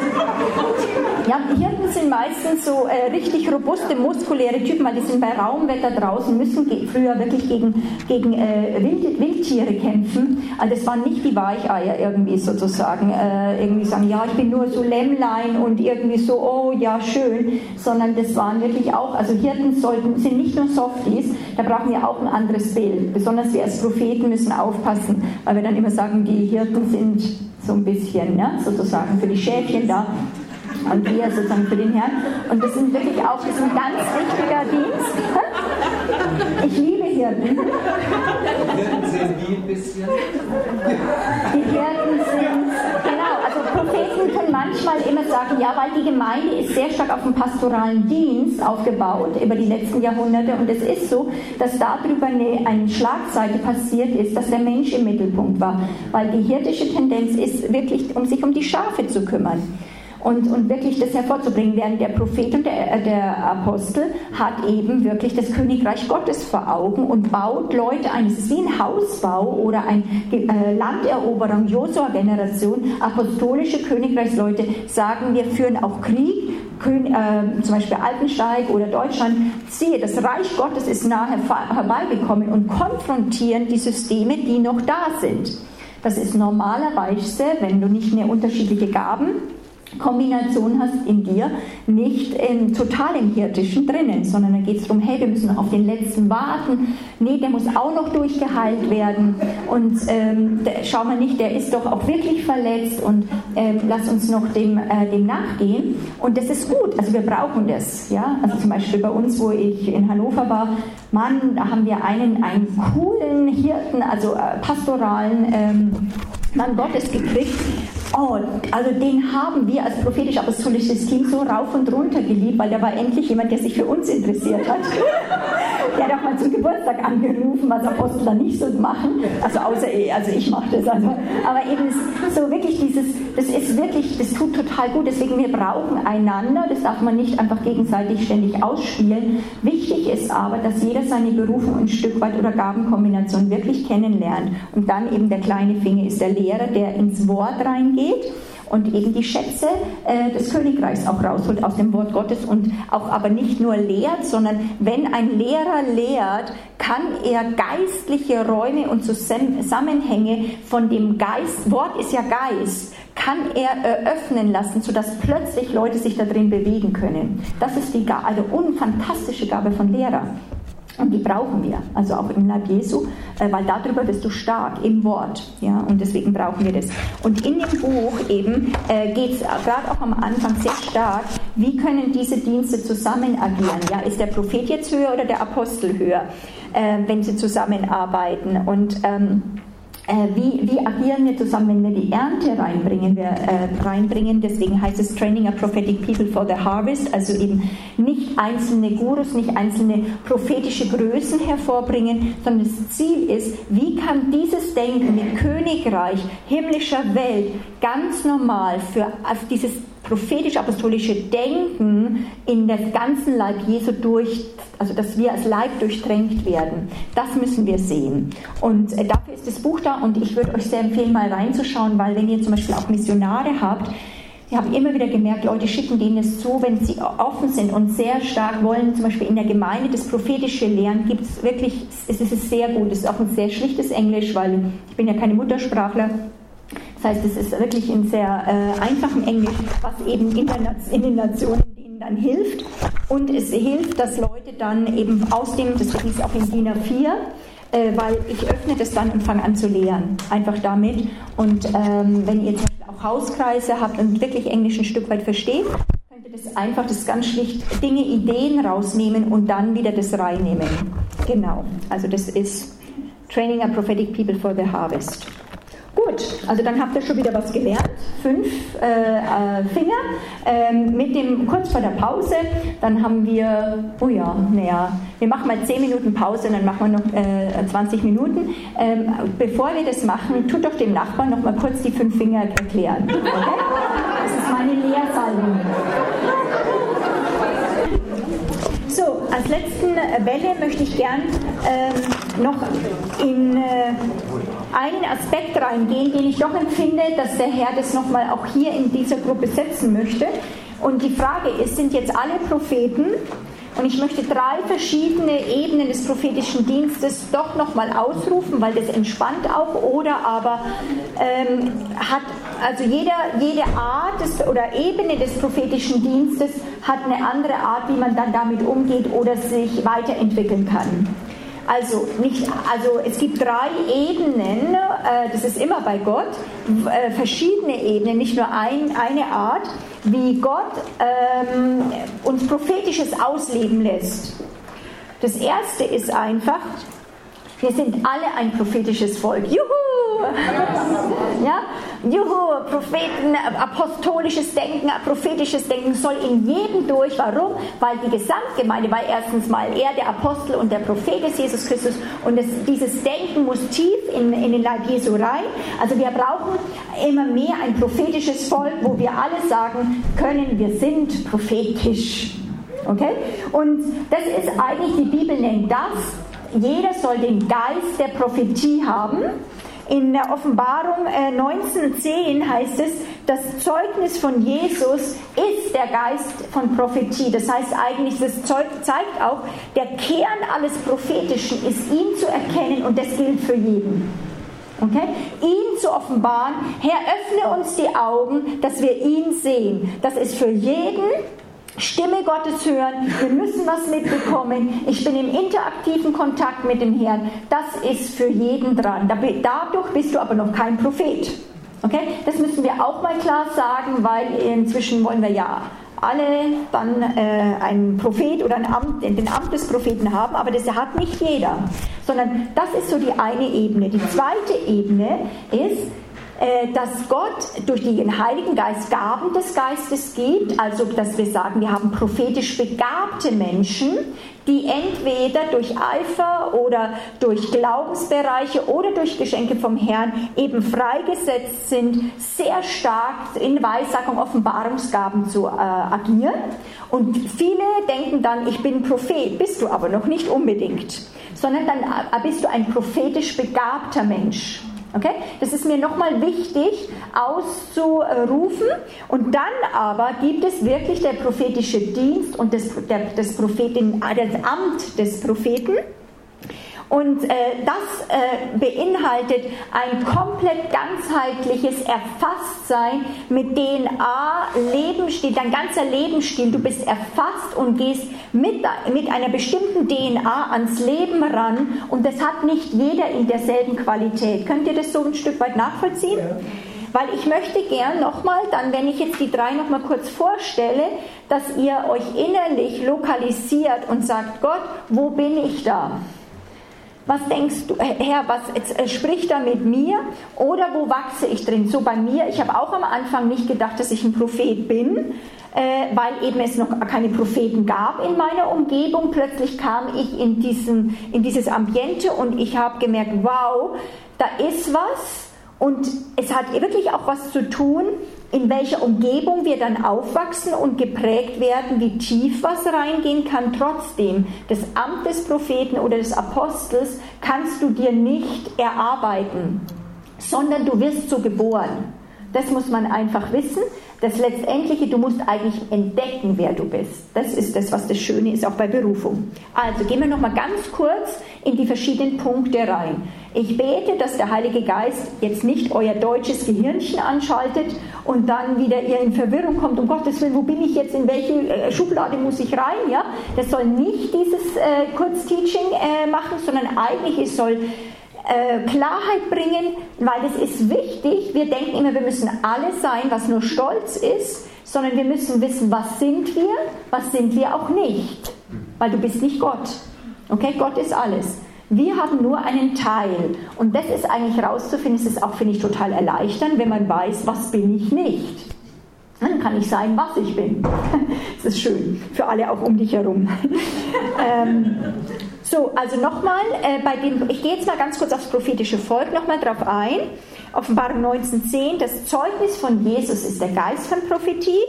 ja, Hirten sind meistens so äh, richtig robuste, muskuläre Typen, weil die sind bei Raumwetter draußen, müssen früher wirklich gegen, gegen äh, Wild, Wildtiere kämpfen. Also das waren nicht die Weicheier irgendwie sozusagen, äh, irgendwie sagen, ja, ich bin nur so Lämmlein und irgendwie so, oh ja, schön, sondern das waren wirklich auch, also Hirten sollten, sind nicht nur Softies, da brauchen wir auch ein anderes Bild. Besonders wir als Propheten müssen aufpassen, weil wir dann immer sagen, die Hirten sind so ein bisschen ne, sozusagen für die Schäfchen da und wir sozusagen für den Herrn. Und das sind wirklich auch, das ist ein ganz wichtiger Dienst. Ich liebe Hirten. Die Hirten sind wie ein bisschen. Die Hirten sind, genau, also Propheten können manchmal immer sagen, ja, weil die Gemeinde ist sehr stark auf dem pastoralen Dienst aufgebaut über die letzten Jahrhunderte. Und es ist so, dass darüber eine, eine Schlagseite passiert ist, dass der Mensch im Mittelpunkt war, weil die hirtische Tendenz ist wirklich, um sich um die Schafe zu kümmern und, und wirklich das hervorzubringen. Während der Prophet und der, äh, der Apostel hat eben wirklich das Königreich Gottes vor Augen und baut Leute ein. Es ist wie ein Hausbau oder eine äh, Landeroberung, Josua-Generation. Apostolische Königreichsleute sagen, wir führen auch Krieg, äh, zum Beispiel Alpensteig oder Deutschland. Siehe, das Reich Gottes ist nahe herbeigekommen und konfrontieren die Systeme, die noch da sind. Das ist normalerweise, wenn du nicht mehr unterschiedliche Gaben Kombination hast in dir, nicht im, total im Hirtischen drinnen, sondern da geht es darum, hey, wir müssen auf den letzten warten, nee, der muss auch noch durchgeheilt werden. Und ähm, der, schau mal nicht, der ist doch auch wirklich verletzt und ähm, lass uns noch dem, äh, dem nachgehen. Und das ist gut, also wir brauchen das, ja, also zum Beispiel bei uns, wo ich in Hannover war, Mann, da haben wir einen, einen coolen Hirten, also äh, pastoralen ähm, Mann Gottes gekriegt, Oh, also den haben wir als prophetisch-apostolisches Team so rauf und runter geliebt, weil der war endlich jemand, der sich für uns interessiert hat. *laughs* der hat auch mal zum Geburtstag angerufen, was Apostel da nicht so machen. Also außer, also ich mache das. Also. Aber eben so wirklich dieses, das ist wirklich, das tut total gut. Deswegen, wir brauchen einander. Das darf man nicht einfach gegenseitig ständig ausspielen. Wichtig ist aber, dass jeder seine Berufung ein Stück weit oder Gabenkombination wirklich kennenlernt. Und dann eben der kleine Finger ist der Lehrer, der ins Wort reingeht geht und eben die Schätze äh, des Königreichs auch rausholt aus dem Wort Gottes und auch aber nicht nur lehrt, sondern wenn ein Lehrer lehrt, kann er geistliche Räume und Zusammenhänge von dem Geist, Wort ist ja Geist, kann er eröffnen lassen, sodass plötzlich Leute sich da drin bewegen können. Das ist die also unfantastische Gabe von Lehrer. Und die brauchen wir, also auch im Leib Jesu, äh, weil darüber bist du stark im Wort. Ja, und deswegen brauchen wir das. Und in dem Buch eben äh, geht es gerade auch am Anfang sehr stark, wie können diese Dienste zusammen agieren? Ja, ist der Prophet jetzt höher oder der Apostel höher, äh, wenn sie zusammenarbeiten? Und ähm, äh, wie, wie, agieren wir zusammen, wenn wir die Ernte reinbringen? Wir, äh, reinbringen? Deswegen heißt es Training a Prophetic People for the Harvest, also eben nicht einzelne Gurus, nicht einzelne prophetische Größen hervorbringen, sondern das Ziel ist, wie kann dieses Denken mit Königreich, himmlischer Welt ganz normal für dieses prophetisch-apostolische Denken in das ganzen Leib Jesu durch, also dass wir als Leib durchtränkt werden. Das müssen wir sehen. Und äh, dafür ist das Buch da und ich würde euch sehr empfehlen, mal reinzuschauen, weil wenn ihr zum Beispiel auch Missionare habt, Ich habe immer wieder gemerkt, Leute schicken denen es zu, wenn sie offen sind und sehr stark wollen, zum Beispiel in der Gemeinde das prophetische Lernen, gibt es wirklich, es ist sehr gut, es ist auch ein sehr schlichtes Englisch, weil ich bin ja keine Muttersprachler. Das heißt, es ist wirklich in sehr äh, einfachem Englisch, was eben in, der, in den Nationen denen dann hilft. Und es hilft, dass Leute dann eben aus dem, das ist auch in DIN A4, äh, weil ich öffne das dann und fange an zu lehren. Einfach damit. Und ähm, wenn ihr auch Hauskreise habt und wirklich Englisch ein Stück weit versteht, könnt ihr das einfach, das ganz schlicht Dinge, Ideen rausnehmen und dann wieder das reinnehmen. Genau. Also das ist Training a Prophetic People for the Harvest. Gut, also dann habt ihr schon wieder was gelernt. Fünf äh, äh, Finger. Ähm, mit dem kurz vor der Pause, dann haben wir, oh ja, naja, wir machen mal 10 Minuten Pause, dann machen wir noch äh, 20 Minuten. Ähm, bevor wir das machen, tut doch dem Nachbarn noch mal kurz die fünf Finger erklären. Okay? Das ist meine Lehrsalbung. So, als letzten Welle möchte ich gern ähm, noch in äh, einen Aspekt reingehen, den ich doch empfinde, dass der Herr das nochmal auch hier in dieser Gruppe setzen möchte. Und die Frage ist, sind jetzt alle Propheten und ich möchte drei verschiedene Ebenen des prophetischen Dienstes doch nochmal ausrufen, weil das entspannt auch. Oder aber ähm, hat also jeder, jede Art des, oder Ebene des prophetischen Dienstes hat eine andere Art, wie man dann damit umgeht oder sich weiterentwickeln kann. Also, nicht, also es gibt drei Ebenen, äh, das ist immer bei Gott, äh, verschiedene Ebenen, nicht nur ein, eine Art, wie Gott ähm, uns prophetisches ausleben lässt. Das erste ist einfach, wir sind alle ein prophetisches Volk. Juhu! Ja? Juhu, Propheten, apostolisches Denken, prophetisches Denken soll in jedem durch. Warum? Weil die Gesamtgemeinde war erstens mal er, der Apostel und der Prophet ist Jesus Christus. Und es, dieses Denken muss tief in, in den Leib Jesu rein. Also wir brauchen immer mehr ein prophetisches Volk, wo wir alle sagen können, wir sind prophetisch. Okay? Und das ist eigentlich, die Bibel nennt das, jeder soll den Geist der Prophetie haben. In der Offenbarung äh, 19.10 heißt es, das Zeugnis von Jesus ist der Geist von Prophetie. Das heißt eigentlich, das Zeug zeigt auch, der Kern alles Prophetischen ist, ihn zu erkennen und das gilt für jeden. Okay? Ihn zu offenbaren, Herr, öffne uns die Augen, dass wir ihn sehen. Das ist für jeden Stimme Gottes hören, wir müssen was mitbekommen. Ich bin im interaktiven Kontakt mit dem Herrn. Das ist für jeden dran. Dadurch bist du aber noch kein Prophet. Okay? Das müssen wir auch mal klar sagen, weil inzwischen wollen wir ja alle dann äh, einen Prophet oder ein Amt, den Amt des Propheten haben, aber das hat nicht jeder, sondern das ist so die eine Ebene. Die zweite Ebene ist, dass Gott durch den Heiligen Geist Gaben des Geistes gibt, also dass wir sagen, wir haben prophetisch begabte Menschen, die entweder durch Eifer oder durch Glaubensbereiche oder durch Geschenke vom Herrn eben freigesetzt sind, sehr stark in Weissagung, Offenbarungsgaben zu äh, agieren. Und viele denken dann, ich bin Prophet, bist du aber noch nicht unbedingt, sondern dann äh, bist du ein prophetisch begabter Mensch. Okay? Das ist mir nochmal wichtig auszurufen. Und dann aber gibt es wirklich der prophetische Dienst und das, der, das, Prophetin, das Amt des Propheten. Und äh, das äh, beinhaltet ein komplett ganzheitliches Erfasstsein mit DNA, Lebensstil, dein ganzer Lebensstil. Du bist erfasst und gehst mit, mit einer bestimmten DNA ans Leben ran und das hat nicht jeder in derselben Qualität. Könnt ihr das so ein Stück weit nachvollziehen? Ja. Weil ich möchte gern nochmal, dann wenn ich jetzt die drei nochmal kurz vorstelle, dass ihr euch innerlich lokalisiert und sagt, Gott, wo bin ich da? Was denkst du, Herr, was äh, spricht da mit mir? Oder wo wachse ich drin? So bei mir, ich habe auch am Anfang nicht gedacht, dass ich ein Prophet bin, äh, weil eben es noch keine Propheten gab in meiner Umgebung. Plötzlich kam ich in, diesen, in dieses Ambiente und ich habe gemerkt, wow, da ist was. Und es hat wirklich auch was zu tun in welcher Umgebung wir dann aufwachsen und geprägt werden, wie tief was reingehen kann. Trotzdem, das Amt des Propheten oder des Apostels kannst du dir nicht erarbeiten, sondern du wirst so geboren. Das muss man einfach wissen. Das Letztendliche, du musst eigentlich entdecken, wer du bist. Das ist das, was das Schöne ist, auch bei Berufung. Also gehen wir nochmal ganz kurz in die verschiedenen Punkte rein. Ich bete, dass der Heilige Geist jetzt nicht euer deutsches Gehirnchen anschaltet und dann wieder ihr in Verwirrung kommt. Um Gottes Willen, wo bin ich jetzt, in welche äh, Schublade muss ich rein? Ja? Das soll nicht dieses äh, Kurzteaching äh, machen, sondern eigentlich es soll äh, Klarheit bringen, weil das ist wichtig. Wir denken immer, wir müssen alles sein, was nur Stolz ist, sondern wir müssen wissen, was sind wir, was sind wir auch nicht. Weil du bist nicht Gott. Okay, Gott ist alles. Wir haben nur einen Teil. Und das ist eigentlich herauszufinden, das ist auch, finde ich, total erleichternd, wenn man weiß, was bin ich nicht. Dann kann ich sein, was ich bin. *laughs* Das ist schön, für alle auch um dich herum. *laughs* ähm, so, also nochmal, äh, bei dem, ich gehe jetzt mal ganz kurz aufs prophetische Volk nochmal drauf ein. Offenbarung 19.10, das Zeugnis von Jesus ist der Geist von Prophetie.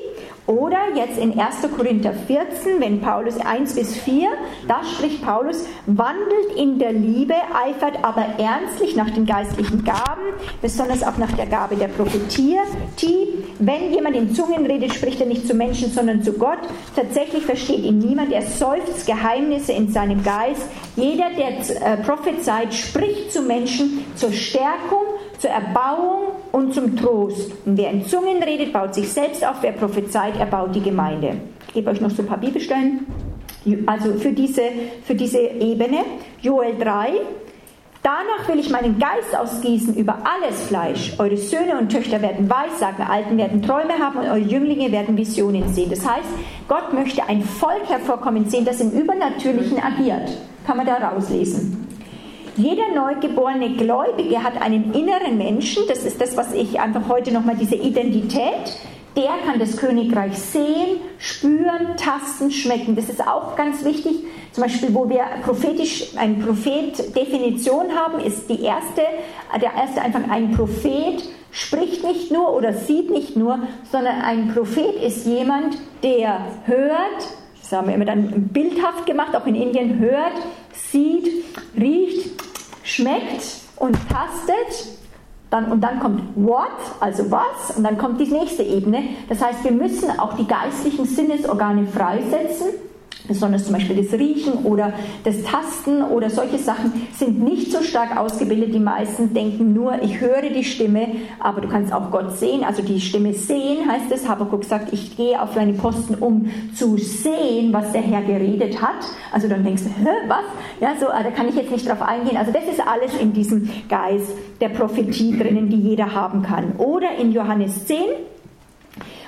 Oder jetzt in 1. Korinther 14, wenn Paulus 1 bis 4, da spricht Paulus, wandelt in der Liebe, eifert aber ernstlich nach den geistlichen Gaben, besonders auch nach der Gabe der Prophetie. Wenn jemand in Zungen redet, spricht er nicht zu Menschen, sondern zu Gott. Tatsächlich versteht ihn niemand, er seufzt Geheimnisse in seinem Geist. Jeder, der äh, prophezeit, spricht zu Menschen zur Stärkung, zur Erbauung und zum Trost. Und wer in Zungen redet, baut sich selbst auf. Wer prophezeit, erbaut die Gemeinde. Ich gebe euch noch so ein paar Bibelstellen. Also für diese, für diese Ebene. Joel 3. Danach will ich meinen Geist ausgießen über alles Fleisch. Eure Söhne und Töchter werden Weissagen, Alten werden Träume haben und eure Jünglinge werden Visionen sehen. Das heißt, Gott möchte ein Volk hervorkommen sehen, das im Übernatürlichen agiert. Kann man da rauslesen. Jeder neugeborene Gläubige hat einen inneren Menschen, das ist das, was ich einfach heute nochmal, diese Identität, der kann das Königreich sehen, spüren, tasten, schmecken. Das ist auch ganz wichtig. Zum Beispiel, wo wir prophetisch, ein Prophet Definition haben, ist die erste, der erste einfach ein Prophet spricht nicht nur oder sieht nicht nur, sondern ein Prophet ist jemand, der hört, das haben wir immer dann bildhaft gemacht, auch in Indien, hört, sieht, riecht, schmeckt und tastet. Dann, und dann kommt what, also was, und dann kommt die nächste Ebene. Das heißt, wir müssen auch die geistlichen Sinnesorgane freisetzen besonders zum Beispiel das Riechen oder das Tasten oder solche Sachen sind nicht so stark ausgebildet. Die meisten denken nur, ich höre die Stimme, aber du kannst auch Gott sehen. Also die Stimme sehen heißt es. Habakkuk sagt, ich gehe auf deine Posten, um zu sehen, was der Herr geredet hat. Also dann denkst du, Hä, was? Ja, so, äh, da kann ich jetzt nicht drauf eingehen. Also das ist alles in diesem Geist der Prophetie drinnen, die jeder haben kann. Oder in Johannes 10,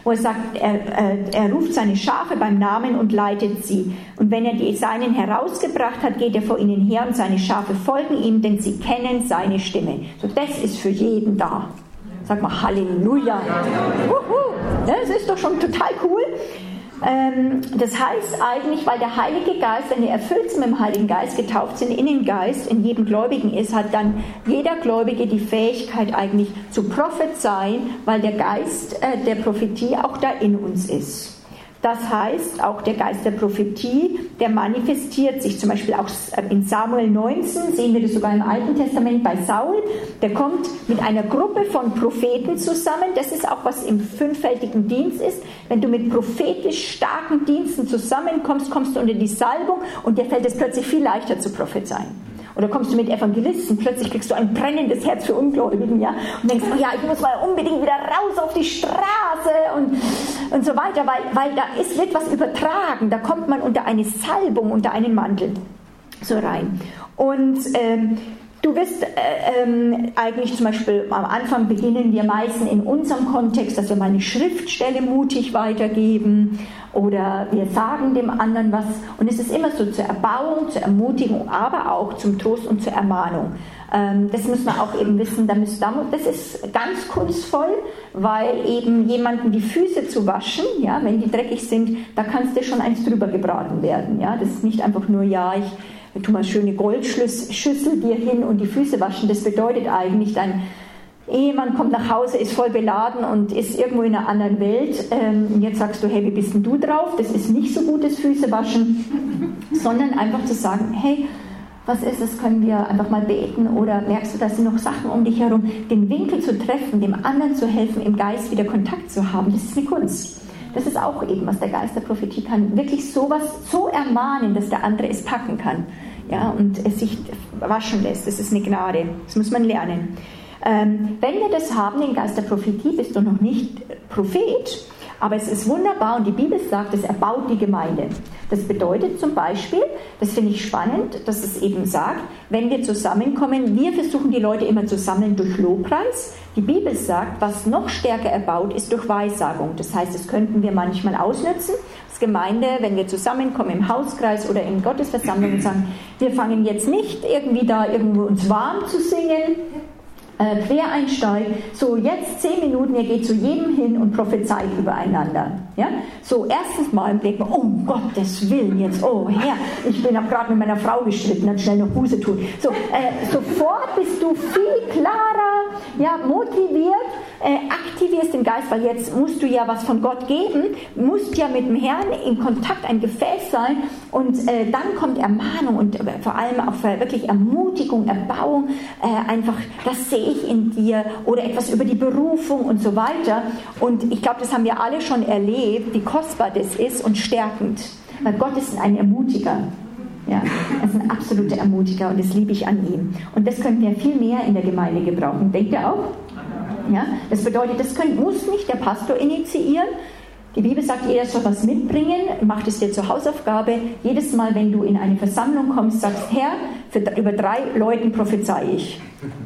wo er sagt, er, er, er, ruft seine Schafe beim Namen und leitet sie. Und wenn er die Seinen herausgebracht hat, geht er vor ihnen her und seine Schafe folgen ihm, denn sie kennen seine Stimme. So, das ist für jeden da. Sag mal Halleluja. Das ist doch schon total cool. Ähm, das heißt eigentlich, weil der Heilige Geist, wenn wir erfüllt sind mit dem Heiligen Geist, getauft sind in den Geist, in jedem Gläubigen ist, hat dann jeder Gläubige die Fähigkeit eigentlich zu prophezeien, weil der Geist äh, der Prophetie auch da in uns ist. Das heißt, auch der Geist der Prophetie, der manifestiert sich zum Beispiel auch in Samuel 19, sehen wir das sogar im Alten Testament bei Saul. Der kommt mit einer Gruppe von Propheten zusammen. Das ist auch was im fünffältigen Dienst ist. Wenn du mit prophetisch starken Diensten zusammenkommst, kommst du unter die Salbung und dir fällt es plötzlich viel leichter zu prophezeien. Oder kommst du mit Evangelisten, plötzlich kriegst du ein brennendes Herz für Ungläubigen, ja, und denkst, oh ja, ich muss mal unbedingt wieder raus auf die Straße und, und so weiter, weil, weil da ist, wird was übertragen, da kommt man unter eine Salbung, unter einen Mantel so rein. Und ähm, Du wirst äh, ähm, eigentlich zum Beispiel am Anfang beginnen wir meistens in unserem Kontext, dass wir mal eine Schriftstelle mutig weitergeben oder wir sagen dem anderen was. Und es ist immer so zur Erbauung, zur Ermutigung, aber auch zum Trost und zur Ermahnung. Ähm, das muss man auch eben wissen. Das ist ganz kunstvoll, weil eben jemanden die Füße zu waschen, ja, wenn die dreckig sind, da kannst du schon eins drüber gebraten werden. Ja. Das ist nicht einfach nur, ja, ich tun mal schöne Goldschüssel dir hin und die Füße waschen. Das bedeutet eigentlich, dein Ehemann kommt nach Hause, ist voll beladen und ist irgendwo in einer anderen Welt. Ähm, und jetzt sagst du, hey, wie bist denn du drauf? Das ist nicht so gutes Füße waschen, *laughs* sondern einfach zu sagen, hey, was ist es, können wir einfach mal beten oder merkst du, da sind noch Sachen um dich herum, den Winkel zu treffen, dem anderen zu helfen, im Geist wieder Kontakt zu haben, das ist eine Kunst. Das ist auch eben, was der Geist der Prophetie kann. Wirklich sowas so ermahnen, dass der andere es packen kann. Ja, und es sich waschen lässt. Das ist eine Gnade. Das muss man lernen. Ähm, wenn wir das haben, den Geist der Prophetie, bist du noch nicht Prophet, aber es ist wunderbar und die Bibel sagt, es erbaut die Gemeinde. Das bedeutet zum Beispiel, das finde ich spannend, dass es eben sagt, wenn wir zusammenkommen, wir versuchen die Leute immer zu sammeln durch Lobpreis. Die Bibel sagt, was noch stärker erbaut ist durch Weissagung. Das heißt, das könnten wir manchmal ausnutzen. Als Gemeinde, wenn wir zusammenkommen im Hauskreis oder in Gottesversammlungen sagen, wir fangen jetzt nicht irgendwie da irgendwo uns warm zu singen, äh, Quereinsteig, so jetzt zehn Minuten, ihr geht zu jedem hin und prophezeit übereinander. Ja? So erstens mal im Blick, um Gottes Willen jetzt, oh Herr, ich bin gerade mit meiner Frau gestritten, dann schnell noch Buße tun. So, äh, sofort bist du viel klarer, ja, motiviert, äh, aktivierst den Geist, weil jetzt musst du ja was von Gott geben, musst ja mit dem Herrn in Kontakt, ein Gefäß sein und äh, dann kommt Ermahnung und äh, vor allem auch wirklich Ermutigung, Erbauung, äh, einfach, das sehe ich in dir oder etwas über die Berufung und so weiter. Und ich glaube, das haben wir alle schon erlebt, wie kostbar das ist und stärkend. Weil Gott ist ein Ermutiger. Ja, er ist ein absoluter Ermutiger und das liebe ich an ihm. Und das können wir viel mehr in der Gemeinde gebrauchen. Denkt ihr auch? Ja, das bedeutet, das können, muss nicht der Pastor initiieren. Die Bibel sagt, jeder soll was mitbringen, macht es dir zur Hausaufgabe. Jedes Mal, wenn du in eine Versammlung kommst, sagst, Herr, für, über drei Leuten prophezei ich.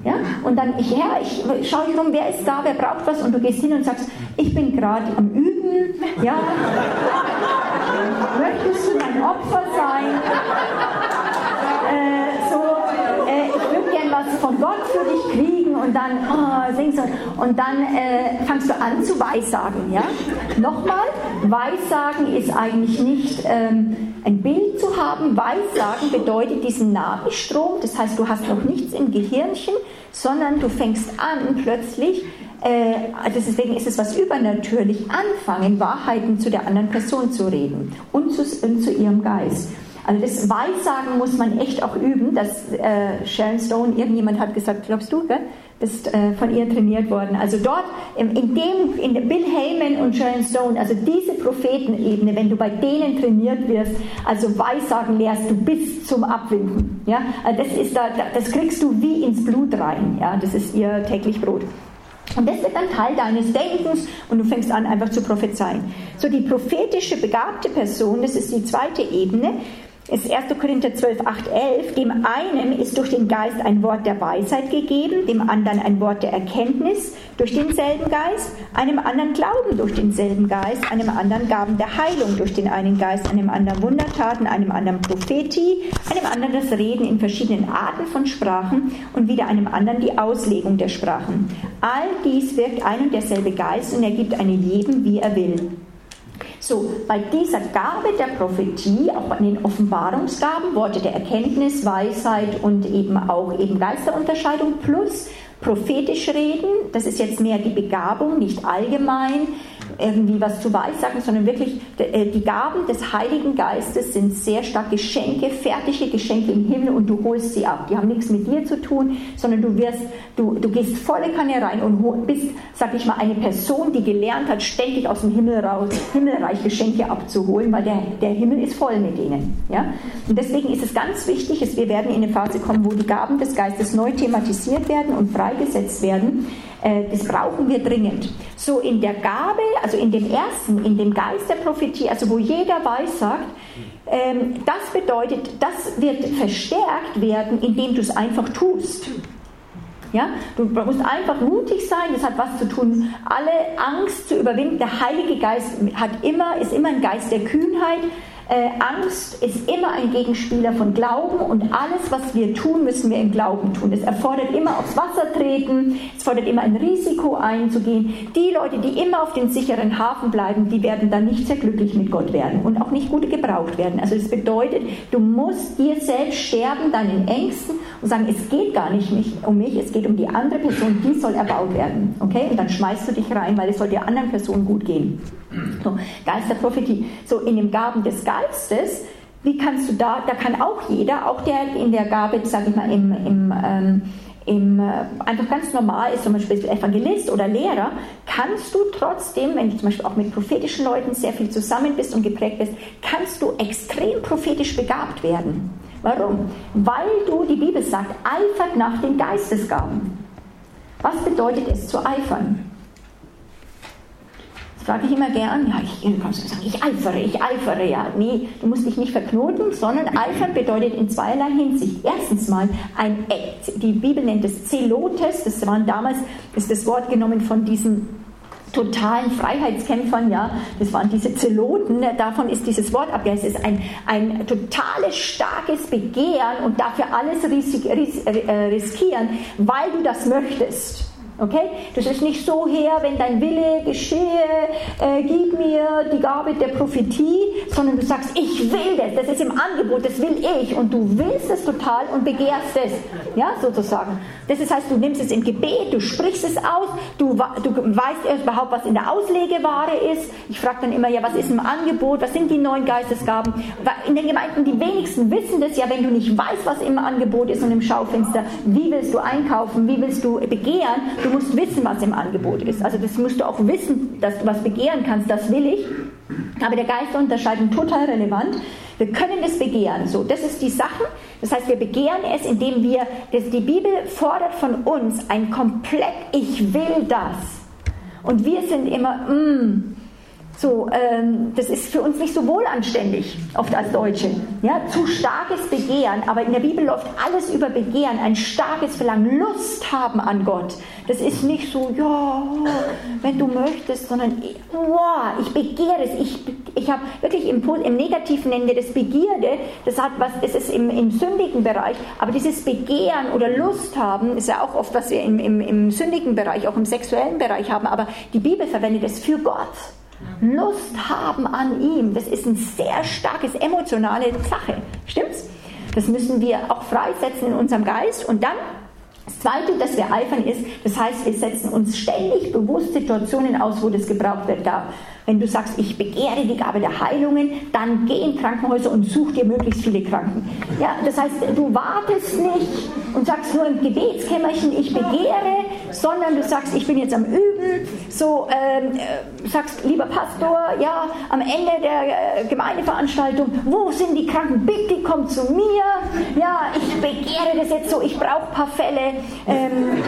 Ja? Und dann, Herr, ich schaue ich rum, wer ist da, wer braucht was? Und du gehst hin und sagst, ich bin gerade am Üben. Ja? Möchtest du mein Opfer sein? Äh, so, äh, ich würde gern was von Gott für dich kriegen und dann oh, singst du und dann äh, fangst du an zu Weissagen. Ja? Nochmal, Weissagen ist eigentlich nicht ähm, ein Bild zu haben. Weissagen bedeutet diesen Nabelstrom, das heißt, du hast noch nichts im Gehirnchen, sondern du fängst an plötzlich äh, deswegen ist es was übernatürlich, anfangen, Wahrheiten zu der anderen Person zu reden und zu, und zu ihrem Geist. Also das Weissagen muss man echt auch üben. dass äh, Sharon Stone, irgendjemand hat gesagt, glaubst du, gell? bist äh, von ihr trainiert worden. Also dort, in, in dem, in Bill Heyman und Sharon Stone, also diese Prophetenebene, wenn du bei denen trainiert wirst, also Weissagen lehrst du bis zum Abwinden. Ja? Also das, ist da, das kriegst du wie ins Blut rein. Ja? Das ist ihr täglich Brot. Und das wird dann Teil deines Denkens und du fängst an, einfach zu prophezeien. So die prophetische begabte Person, das ist die zweite Ebene, ist 1. Korinther 12, 8, 11. Dem einen ist durch den Geist ein Wort der Weisheit gegeben, dem anderen ein Wort der Erkenntnis durch denselben Geist, einem anderen Glauben durch denselben Geist, einem anderen Gaben der Heilung durch den einen Geist, einem anderen Wundertaten, einem anderen Prophetie, einem anderen das Reden in verschiedenen Arten von Sprachen und wieder einem anderen die Auslegung der Sprachen. All dies wirkt ein und derselbe Geist und er gibt einem jedem, wie er will. So, bei dieser Gabe der Prophetie, auch bei den Offenbarungsgaben, Worte der Erkenntnis, Weisheit und eben auch eben Geisterunterscheidung plus prophetisch reden, das ist jetzt mehr die Begabung, nicht allgemein, irgendwie was zu weissagen, sondern wirklich äh, die Gaben des Heiligen Geistes sind sehr stark Geschenke, fertige Geschenke im Himmel und du holst sie ab. Die haben nichts mit dir zu tun, sondern du wirst, du, du gehst volle Kanne rein und bist, sag ich mal, eine Person, die gelernt hat, ständig aus dem Himmel raus, Himmelreich Geschenke abzuholen, weil der, der Himmel ist voll mit denen. Ja? Und deswegen ist es ganz wichtig, dass wir werden in eine Phase kommen, wo die Gaben des Geistes neu thematisiert werden und freigesetzt werden das brauchen wir dringend. So in der Gabe, also in dem ersten, in dem Geist der Prophetie, also wo jeder weiß sagt, ähm, das bedeutet, das wird verstärkt werden, indem du es einfach tust. Ja? Du musst einfach mutig sein, das hat was zu tun, alle Angst zu überwinden. Der Heilige Geist hat immer, ist immer ein Geist der Kühnheit, äh, Angst ist immer ein Gegenspieler von Glauben und alles, was wir tun, müssen wir im Glauben tun. Es erfordert immer aufs Wasser treten, es fordert immer ein Risiko einzugehen. Die Leute, die immer auf den sicheren Hafen bleiben, die werden dann nicht sehr glücklich mit Gott werden und auch nicht gut gebraucht werden. Also das bedeutet, du musst dir selbst sterben, deinen Ängsten und sagen, es geht gar nicht um mich, es geht um die andere Person, die soll erbaut werden. Okay? Und dann schmeißt du dich rein, weil es soll der anderen Person gut gehen. So, Geist der Prophetie. So, in den Gaben des Geistes wie kannst du da, da kann auch jeder, auch der in der Gabe, sage ich mal, im, im, ähm, im, äh, einfach ganz normal ist, zum Beispiel Evangelist oder Lehrer, kannst du trotzdem, wenn du zum Beispiel auch mit prophetischen Leuten sehr viel zusammen bist und geprägt bist, kannst du extrem prophetisch begabt werden. Warum? Weil du, die Bibel sagt, eifert nach den Geistesgaben. Was bedeutet es zu eifern? Frage ich immer gern, ja, ich ich eifere, ich eifere, ja. Nee, du musst dich nicht verknoten, sondern eifern bedeutet in zweierlei Hinsicht. Erstens mal, ein, die Bibel nennt es Zelotes, das waren damals, ist das Wort genommen von diesen totalen Freiheitskämpfern, ja, das waren diese Zeloten, davon ist dieses Wort abgeleitet. Es ist ein, ein totales, starkes Begehren und dafür alles äh, riskieren, weil du das möchtest. Okay? Das ist nicht so her, wenn dein Wille geschehe, äh, gib mir die Gabe der Prophetie, sondern du sagst, ich will das, das ist im Angebot, das will ich und du willst es total und begehrst es, ja, sozusagen. Das heißt, du nimmst es im Gebet, du sprichst es aus, du, du weißt überhaupt, was in der Auslegeware ist. Ich frage dann immer, ja, was ist im Angebot, was sind die neuen Geistesgaben? In den Gemeinden, die wenigsten wissen das ja, wenn du nicht weißt, was im Angebot ist und im Schaufenster, wie willst du einkaufen, wie willst du begehren, Du musst wissen, was im Angebot ist. Also das musst du auch wissen, dass du was begehren kannst. Das will ich. Aber der Geisterunterscheidung total relevant. Wir können es begehren. So, das ist die Sache. Das heißt, wir begehren es, indem wir, das, die Bibel fordert von uns ein komplett, ich will das. Und wir sind immer, mm, so, ähm, das ist für uns nicht so wohlanständig, oft als Deutsche. Ja, zu starkes Begehren, aber in der Bibel läuft alles über Begehren, ein starkes Verlangen, Lust haben an Gott. Das ist nicht so, ja, wenn du möchtest, sondern, wow, ich begehre es. Ich, ich habe wirklich im, im Negativen nennen wir das Begierde, das hat was, es ist im, im sündigen Bereich, aber dieses Begehren oder Lust haben, ist ja auch oft, was wir im, im, im sündigen Bereich, auch im sexuellen Bereich haben, aber die Bibel verwendet es für Gott. Lust haben an ihm, das ist eine sehr starke emotionale Sache. Stimmt's? Das müssen wir auch freisetzen in unserem Geist und dann das Zweite, dass wir eifern ist, das heißt, wir setzen uns ständig bewusst Situationen aus, wo das gebraucht wird. Wenn du sagst, ich begehre die Gabe der Heilungen, dann geh in Krankenhäuser und such dir möglichst viele Kranken. Ja, das heißt, du wartest nicht und sagst nur im Gebetskämmerchen, ich begehre, sondern du sagst, ich bin jetzt am Üben. So ähm, äh, sagst, lieber Pastor, ja, am Ende der äh, Gemeindeveranstaltung, wo sind die Kranken? Bitte komm zu mir. Ja, ich begehre das jetzt so, ich brauche ein paar Fälle ähm,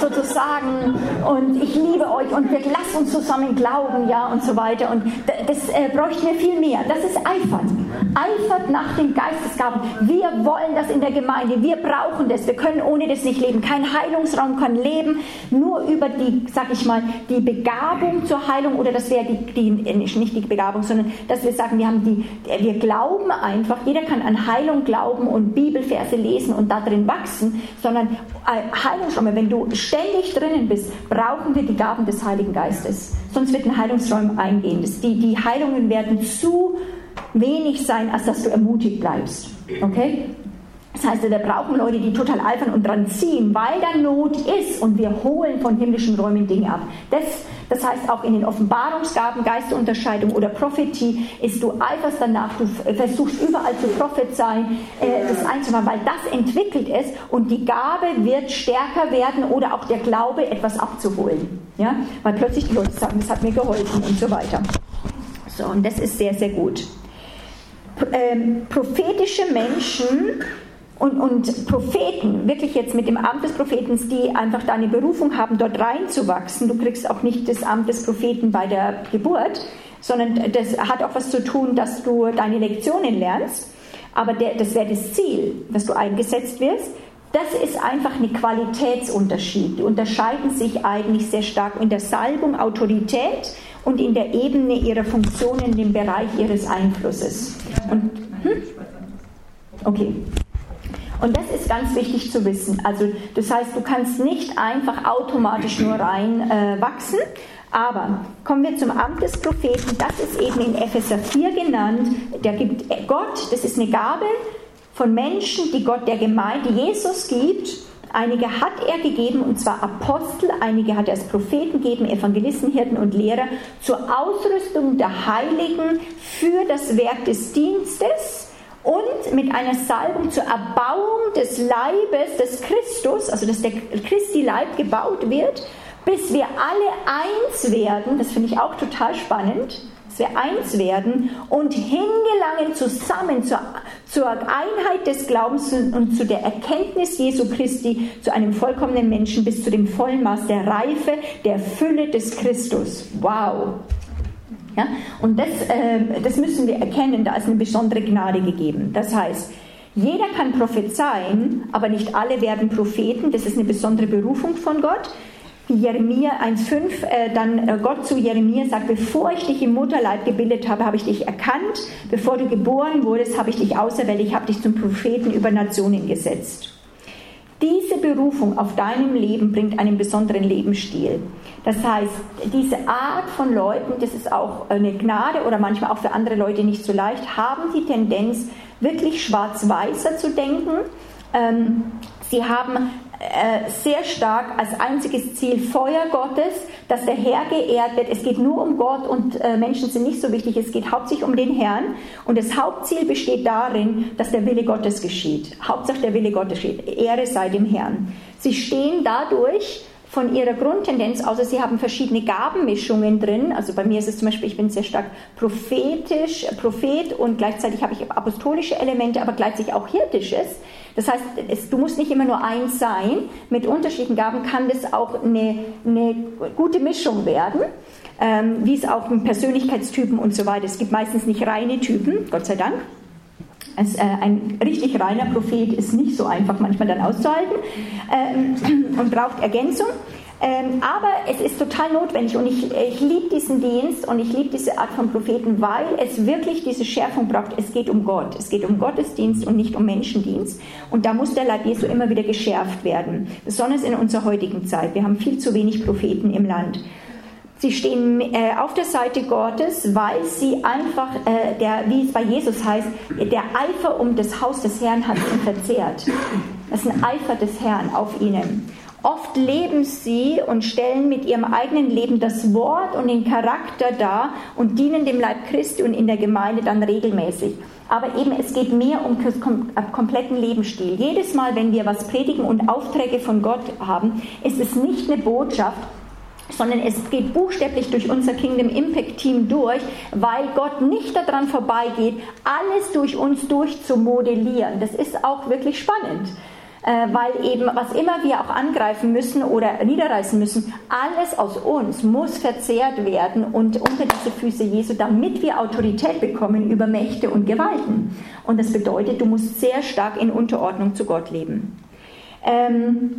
sozusagen und ich liebe euch und wir lassen uns zusammen glauben Glauben, ja, und so weiter. Und das äh, bräuchten wir viel mehr. Das ist Eifert. Eifert nach den Geistesgaben. Wir wollen das in der Gemeinde. Wir brauchen das. Wir können ohne das nicht leben. Kein Heilungsraum kann leben. Nur über die, sag ich mal, die Begabung zur Heilung oder das wäre die, die, äh, nicht die Begabung, sondern dass wir sagen, wir haben die, wir glauben einfach. Jeder kann an Heilung glauben und Bibelverse lesen und da drin wachsen, sondern äh, Heilungsräume, wenn du ständig drinnen bist, brauchen wir die Gaben des Heiligen Geistes. Sonst wird ein Heilungsräum eingehen. Die, die Heilungen werden zu wenig sein, als dass du ermutigt bleibst. Okay? Das heißt, wir brauchen Leute, die total eifern und dran ziehen, weil da Not ist und wir holen von himmlischen Räumen Dinge ab. Das, das heißt, auch in den Offenbarungsgaben, Geisterunterscheidung oder Prophetie ist du eiferst danach, du versuchst überall zu prophezeien, äh, das einzumachen, weil das entwickelt es und die Gabe wird stärker werden oder auch der Glaube, etwas abzuholen. Ja? Weil plötzlich die Leute sagen, das hat mir geholfen und so weiter. So, und das ist sehr, sehr gut. Ähm, prophetische Menschen und, und Propheten, wirklich jetzt mit dem Amt des Propheten, die einfach da eine Berufung haben, dort reinzuwachsen, du kriegst auch nicht das Amt des Propheten bei der Geburt, sondern das hat auch was zu tun, dass du deine Lektionen lernst. Aber der, das wäre das Ziel, dass du eingesetzt wirst. Das ist einfach ein Qualitätsunterschied. Die unterscheiden sich eigentlich sehr stark in der Salbung, Autorität und in der Ebene ihrer Funktionen, dem Bereich ihres Einflusses. Und, hm? Okay. Und das ist ganz wichtig zu wissen. Also das heißt, du kannst nicht einfach automatisch nur rein äh, wachsen. Aber kommen wir zum Amt des Propheten. Das ist eben in Epheser 4 genannt. Der gibt Gott, das ist eine Gabe von Menschen, die Gott der Gemeinde Jesus gibt Einige hat er gegeben, und zwar Apostel, einige hat er als Propheten gegeben, Evangelisten, Hirten und Lehrer, zur Ausrüstung der Heiligen für das Werk des Dienstes und mit einer Salbung zur Erbauung des Leibes des Christus, also dass der Christi Leib gebaut wird, bis wir alle eins werden, das finde ich auch total spannend, dass wir eins werden und hingelangen zusammen zur, zur Einheit des Glaubens und zu der Erkenntnis Jesu Christi, zu einem vollkommenen Menschen bis zu dem vollen Maß der Reife, der Fülle des Christus. Wow! Ja? Und das, äh, das müssen wir erkennen, da ist eine besondere Gnade gegeben. Das heißt, jeder kann prophezeien, aber nicht alle werden Propheten. Das ist eine besondere Berufung von Gott. Jeremia 1,5, äh, dann äh, Gott zu Jeremia sagt, bevor ich dich im Mutterleib gebildet habe, habe ich dich erkannt, bevor du geboren wurdest, habe ich dich auserwählt, ich habe dich zum Propheten über Nationen gesetzt. Diese Berufung auf deinem Leben bringt einen besonderen Lebensstil. Das heißt, diese Art von Leuten, das ist auch eine Gnade oder manchmal auch für andere Leute nicht so leicht, haben die Tendenz, wirklich schwarz-weißer zu denken. Ähm, sie haben sehr stark als einziges Ziel Feuer Gottes, dass der Herr geehrt wird. Es geht nur um Gott und äh, Menschen sind nicht so wichtig. Es geht hauptsächlich um den Herrn. Und das Hauptziel besteht darin, dass der Wille Gottes geschieht. Hauptsache der Wille Gottes geschieht. Ehre sei dem Herrn. Sie stehen dadurch von ihrer Grundtendenz, außer sie haben verschiedene Gabenmischungen drin. Also bei mir ist es zum Beispiel, ich bin sehr stark prophetisch, Prophet und gleichzeitig habe ich apostolische Elemente, aber gleichzeitig auch hirtisches. Das heißt, es, du musst nicht immer nur eins sein. Mit unterschiedlichen Gaben kann das auch eine, eine gute Mischung werden. Ähm, wie es auch mit Persönlichkeitstypen und so weiter. Es gibt meistens nicht reine Typen, Gott sei Dank. Also, ein richtig reiner Prophet ist nicht so einfach manchmal dann auszuhalten ähm, *clears throat* und braucht Ergänzung. Ähm, aber es ist total notwendig und ich, ich liebe diesen Dienst und ich liebe diese Art von Propheten, weil es wirklich diese Schärfung braucht. Es geht um Gott. Es geht um Gottesdienst und nicht um Menschendienst. Und da muss der Leib Jesu immer wieder geschärft werden. Besonders in unserer heutigen Zeit. Wir haben viel zu wenig Propheten im Land. Sie stehen äh, auf der Seite Gottes, weil sie einfach, äh, der, wie es bei Jesus heißt, der Eifer um das Haus des Herrn hat ihn verzehrt. Das ist ein Eifer des Herrn auf ihnen. Oft leben sie und stellen mit ihrem eigenen Leben das Wort und den Charakter dar und dienen dem Leib Christi und in der Gemeinde dann regelmäßig. Aber eben, es geht mehr um kompletten Lebensstil. Jedes Mal, wenn wir was predigen und Aufträge von Gott haben, ist es nicht eine Botschaft, sondern es geht buchstäblich durch unser Kingdom Impact Team durch, weil Gott nicht daran vorbeigeht, alles durch uns durchzumodellieren. Das ist auch wirklich spannend. Äh, weil eben, was immer wir auch angreifen müssen oder niederreißen müssen, alles aus uns muss verzehrt werden und unter diese Füße Jesu, damit wir Autorität bekommen über Mächte und Gewalten. Und das bedeutet, du musst sehr stark in Unterordnung zu Gott leben. Ähm,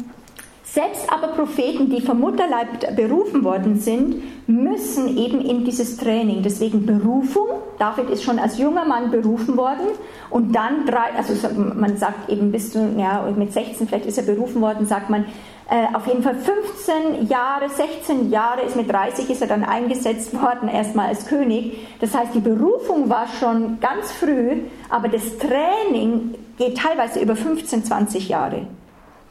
selbst aber Propheten, die vom Mutterleib berufen worden sind, müssen eben in dieses Training. Deswegen Berufung. David ist schon als junger Mann berufen worden und dann drei, also man sagt eben bis zu, ja, mit 16 vielleicht ist er berufen worden, sagt man, äh, auf jeden Fall 15 Jahre, 16 Jahre ist mit 30 ist er dann eingesetzt worden, erstmal als König. Das heißt, die Berufung war schon ganz früh, aber das Training geht teilweise über 15, 20 Jahre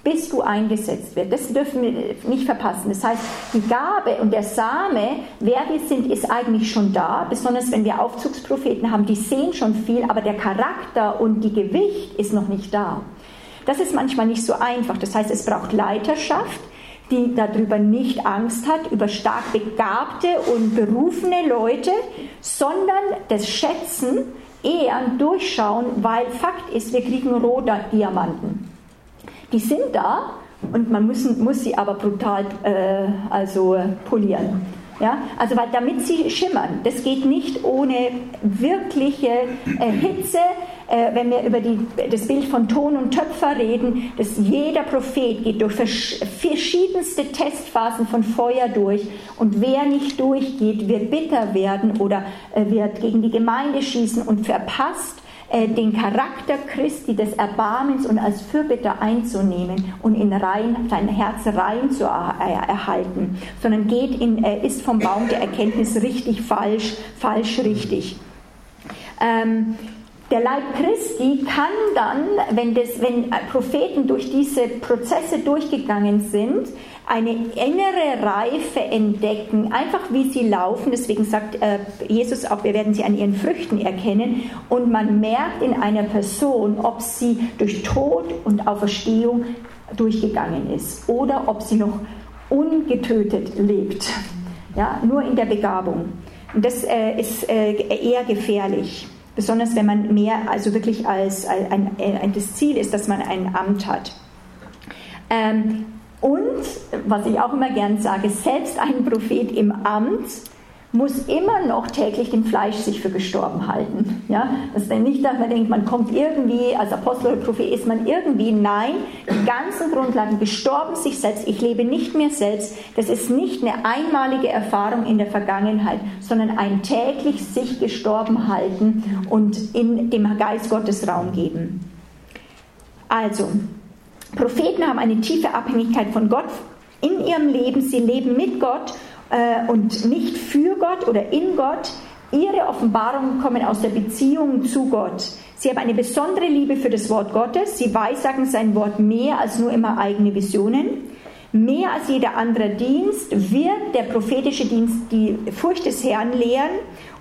bis du eingesetzt wirst. Das dürfen wir nicht verpassen. Das heißt, die Gabe und der Same, wer wir sind, ist eigentlich schon da. Besonders wenn wir Aufzugspropheten haben, die sehen schon viel, aber der Charakter und die Gewicht ist noch nicht da. Das ist manchmal nicht so einfach. Das heißt, es braucht Leiterschaft, die darüber nicht Angst hat, über stark begabte und berufene Leute, sondern das Schätzen, eher durchschauen, weil Fakt ist, wir kriegen Rohdiamanten die sind da und man muss, muss sie aber brutal äh, also polieren. Ja, also weil, damit sie schimmern. Das geht nicht ohne wirkliche äh, Hitze. Äh, wenn wir über die, das Bild von Ton und Töpfer reden, dass jeder Prophet geht durch verschiedenste Testphasen von Feuer durch und wer nicht durchgeht, wird bitter werden oder äh, wird gegen die Gemeinde schießen und verpasst äh, den Charakter Christi des Erbarmens und als Fürbitter einzunehmen und in rein, sein Herz rein zu erhalten, sondern geht in, er ist vom Baum der Erkenntnis richtig, falsch, falsch, richtig. Ähm, der Leib Christi kann dann, wenn, das, wenn Propheten durch diese Prozesse durchgegangen sind, eine innere Reife entdecken, einfach wie sie laufen. Deswegen sagt äh, Jesus auch, wir werden sie an ihren Früchten erkennen. Und man merkt in einer Person, ob sie durch Tod und Auferstehung durchgegangen ist oder ob sie noch ungetötet lebt. Ja, nur in der Begabung. Und das äh, ist äh, eher gefährlich. Besonders wenn man mehr, also wirklich als, ein, ein, das Ziel ist, dass man ein Amt hat. Ähm, und, was ich auch immer gern sage, selbst ein Prophet im Amt muss immer noch täglich dem Fleisch sich für gestorben halten. Ja? Das ist nicht, dass man denkt, man kommt irgendwie, als Apostel oder Prophet ist man irgendwie, nein, die ganzen Grundlagen gestorben sich selbst, ich lebe nicht mehr selbst, das ist nicht eine einmalige Erfahrung in der Vergangenheit, sondern ein täglich sich gestorben halten und in dem Geist Gottes Raum geben. Also, Propheten haben eine tiefe Abhängigkeit von Gott in ihrem Leben, sie leben mit Gott äh, und nicht für Gott oder in Gott. Ihre Offenbarungen kommen aus der Beziehung zu Gott. Sie haben eine besondere Liebe für das Wort Gottes. Sie weissagen sein Wort mehr als nur immer eigene Visionen. Mehr als jeder andere Dienst wird der prophetische Dienst die Furcht des Herrn lehren.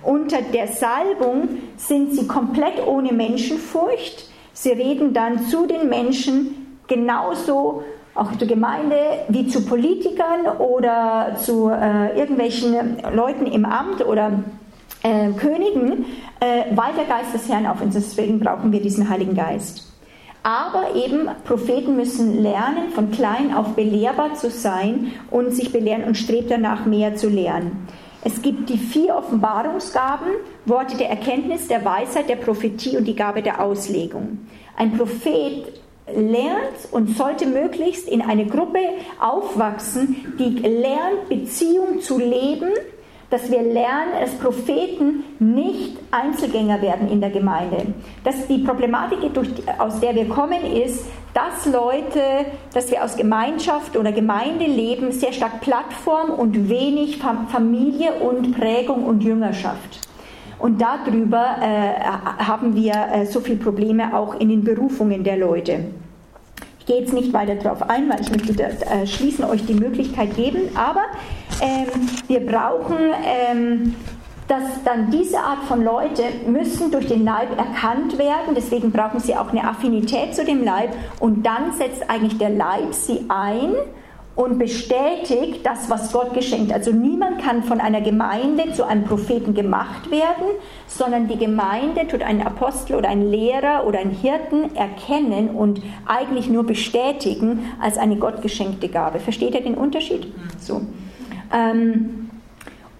Unter der Salbung sind sie komplett ohne Menschenfurcht. Sie reden dann zu den Menschen genauso auch zur Gemeinde wie zu Politikern oder zu äh, irgendwelchen Leuten im Amt oder äh, Königen, äh, weil der Geist des Herrn auf uns ist. Deswegen brauchen wir diesen Heiligen Geist. Aber eben Propheten müssen lernen, von klein auf belehrbar zu sein und sich belehren und strebt danach mehr zu lernen. Es gibt die vier Offenbarungsgaben, Worte der Erkenntnis, der Weisheit, der Prophetie und die Gabe der Auslegung. Ein Prophet lernt und sollte möglichst in eine Gruppe aufwachsen, die lernt, Beziehung zu leben, dass wir lernen, dass Propheten nicht Einzelgänger werden in der Gemeinde. Dass die Problematik, aus der wir kommen, ist, dass Leute, dass wir aus Gemeinschaft oder Gemeinde leben, sehr stark Plattform und wenig Familie und Prägung und Jüngerschaft. Und darüber äh, haben wir äh, so viele Probleme auch in den Berufungen der Leute. Ich gehe jetzt nicht weiter darauf ein, weil ich möchte das, äh, schließen euch die Möglichkeit geben, aber ähm, wir brauchen ähm, dass dann diese Art von Leute müssen durch den Leib erkannt werden, deswegen brauchen sie auch eine Affinität zu dem Leib. Und dann setzt eigentlich der Leib sie ein und bestätigt das, was Gott geschenkt. Also niemand kann von einer Gemeinde zu einem Propheten gemacht werden, sondern die Gemeinde tut einen Apostel oder einen Lehrer oder einen Hirten erkennen und eigentlich nur bestätigen als eine gottgeschenkte Gabe. Versteht ihr den Unterschied? So. Ähm,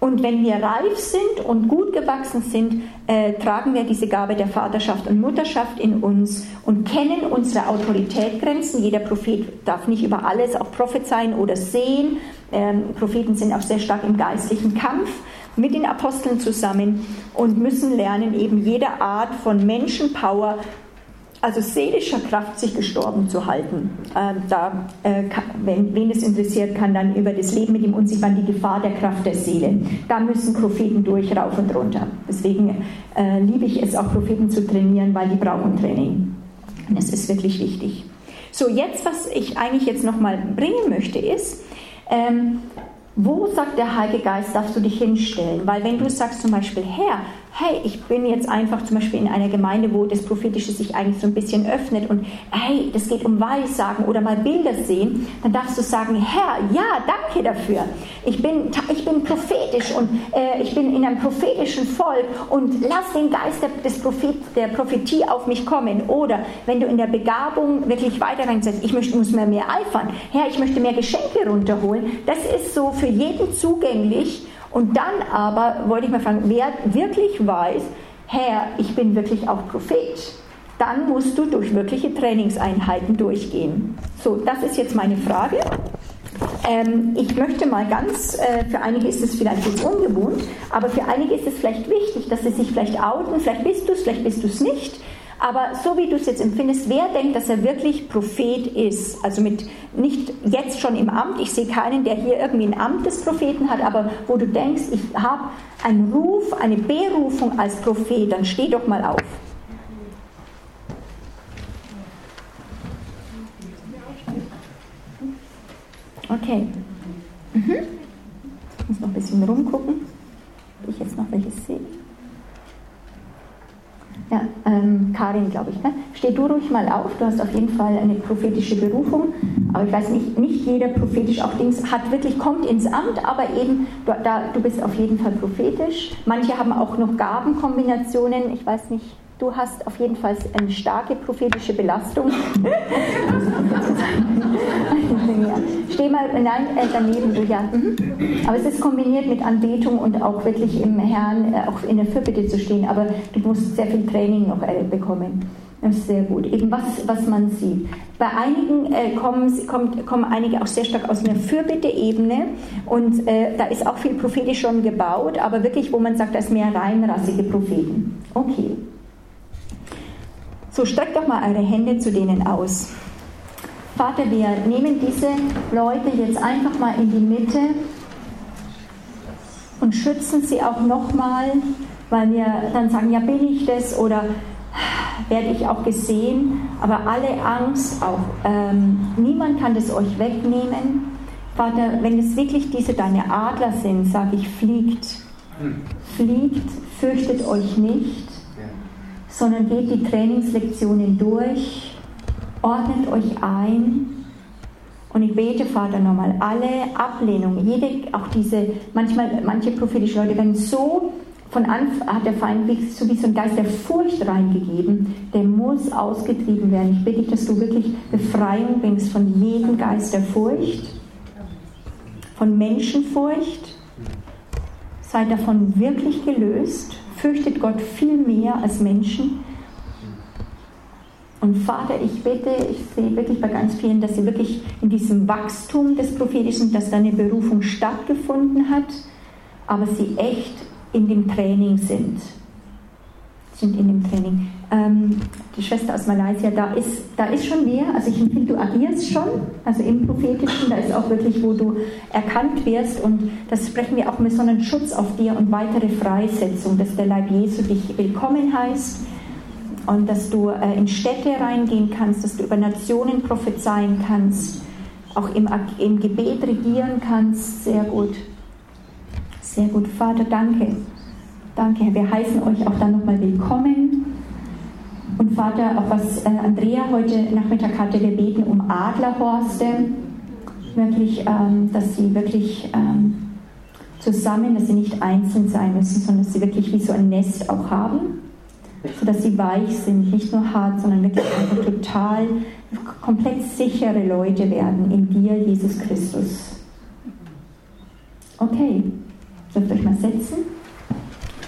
und wenn wir reif sind und gut gewachsen sind, äh, tragen wir diese Gabe der Vaterschaft und Mutterschaft in uns und kennen unsere Autoritätgrenzen. Jeder Prophet darf nicht über alles auch prophezeien oder sehen. Ähm, Propheten sind auch sehr stark im geistlichen Kampf mit den Aposteln zusammen und müssen lernen, eben jede Art von Menschenpower also seelischer Kraft sich gestorben zu halten. Äh, da, äh, kann, wenn, wen es interessiert, kann dann über das Leben mit dem Unsichtbaren die Gefahr der Kraft der Seele. Da müssen Propheten durch, rauf und runter. Deswegen äh, liebe ich es auch, Propheten zu trainieren, weil die brauchen Training. Das ist wirklich wichtig. So, jetzt, was ich eigentlich jetzt nochmal bringen möchte, ist, ähm, wo sagt der Heilige Geist, darfst du dich hinstellen? Weil wenn du sagst zum Beispiel, Herr, hey, ich bin jetzt einfach zum Beispiel in einer Gemeinde, wo das Prophetische sich eigentlich so ein bisschen öffnet und hey, das geht um Weissagen oder mal Bilder sehen, dann darfst du sagen, Herr, ja, danke dafür. Ich bin, ich bin prophetisch und äh, ich bin in einem prophetischen Volk und lass den Geist der, des Prophet, der Prophetie auf mich kommen. Oder wenn du in der Begabung wirklich weiter sagst, ich möchte, muss mir mehr eifern, Herr, ich möchte mehr Geschenke runterholen, das ist so für jeden zugänglich und dann aber wollte ich mal fragen, wer wirklich weiß, Herr, ich bin wirklich auch Prophet, dann musst du durch wirkliche Trainingseinheiten durchgehen. So, das ist jetzt meine Frage. Ähm, ich möchte mal ganz, äh, für einige ist es vielleicht jetzt ungewohnt, aber für einige ist es vielleicht wichtig, dass sie sich vielleicht outen, vielleicht bist du es, vielleicht bist du es nicht. Aber so wie du es jetzt empfindest, wer denkt, dass er wirklich Prophet ist? Also mit nicht jetzt schon im Amt, ich sehe keinen, der hier irgendwie ein Amt des Propheten hat, aber wo du denkst, ich habe einen Ruf, eine Berufung als Prophet, dann steh doch mal auf. Okay. Mhm. Ich muss noch ein bisschen rumgucken, ob ich jetzt noch welches sehe. Ja, ähm, Karin, glaube ich. Ne? Steh du ruhig mal auf. Du hast auf jeden Fall eine prophetische Berufung. Aber ich weiß nicht, nicht jeder prophetisch auch Dings hat wirklich, kommt ins Amt, aber eben, du, da, du bist auf jeden Fall prophetisch. Manche haben auch noch Gabenkombinationen. Ich weiß nicht, du hast auf jeden Fall eine starke prophetische Belastung. *laughs* Steh mal nein, äh, daneben, du ja. Mhm. Aber es ist kombiniert mit Anbetung und auch wirklich im Herrn, äh, auch in der Fürbitte zu stehen. Aber du musst sehr viel Training noch äh, bekommen. Das ist sehr gut. Eben was, was man sieht. Bei einigen äh, kommen, kommt, kommen einige auch sehr stark aus einer Fürbitte-Ebene und äh, da ist auch viel prophetisch schon gebaut, aber wirklich, wo man sagt, da ist mehr reinrassige Propheten. Okay. So, streckt doch mal eure Hände zu denen aus. Vater, wir nehmen diese Leute jetzt einfach mal in die Mitte und schützen sie auch nochmal, weil wir dann sagen, ja bin ich das oder werde ich auch gesehen, aber alle Angst auch, ähm, niemand kann das euch wegnehmen. Vater, wenn es wirklich diese deine Adler sind, sage ich, fliegt, fliegt, fürchtet euch nicht, sondern geht die Trainingslektionen durch ordnet euch ein. Und ich bete, Vater, nochmal, alle Ablehnungen, jede, auch diese, manchmal, manche prophetische Leute werden so von Anfang hat der Feind so wie so ein Geist der Furcht reingegeben, der muss ausgetrieben werden. Ich bitte dich, dass du wirklich Befreiung bringst von jedem Geist der Furcht, von Menschenfurcht. Seid davon wirklich gelöst. Fürchtet Gott viel mehr als Menschen. Und Vater, ich bitte, ich sehe wirklich bei ganz vielen, dass sie wirklich in diesem Wachstum des Prophetischen, dass da eine Berufung stattgefunden hat, aber sie echt in dem Training sind. Sind in dem Training. Ähm, die Schwester aus Malaysia, da ist, da ist schon mehr. Also ich empfinde, du agierst schon, also im Prophetischen, da ist auch wirklich, wo du erkannt wirst und das sprechen wir auch mit so einem Schutz auf dir und weitere Freisetzung, dass der Leib Jesu dich willkommen heißt und dass du äh, in Städte reingehen kannst, dass du über Nationen prophezeien kannst, auch im, im Gebet regieren kannst. Sehr gut. Sehr gut. Vater, danke. Danke, Herr. Wir heißen euch auch dann nochmal willkommen. Und Vater, auch was äh, Andrea heute Nachmittag hatte, wir beten um Adlerhorste. Wirklich, ähm, dass sie wirklich ähm, zusammen, dass sie nicht einzeln sein müssen, sondern dass sie wirklich wie so ein Nest auch haben sodass sie weich sind, nicht nur hart, sondern wirklich total, komplett sichere Leute werden in dir, Jesus Christus. Okay, dürft euch mal setzen.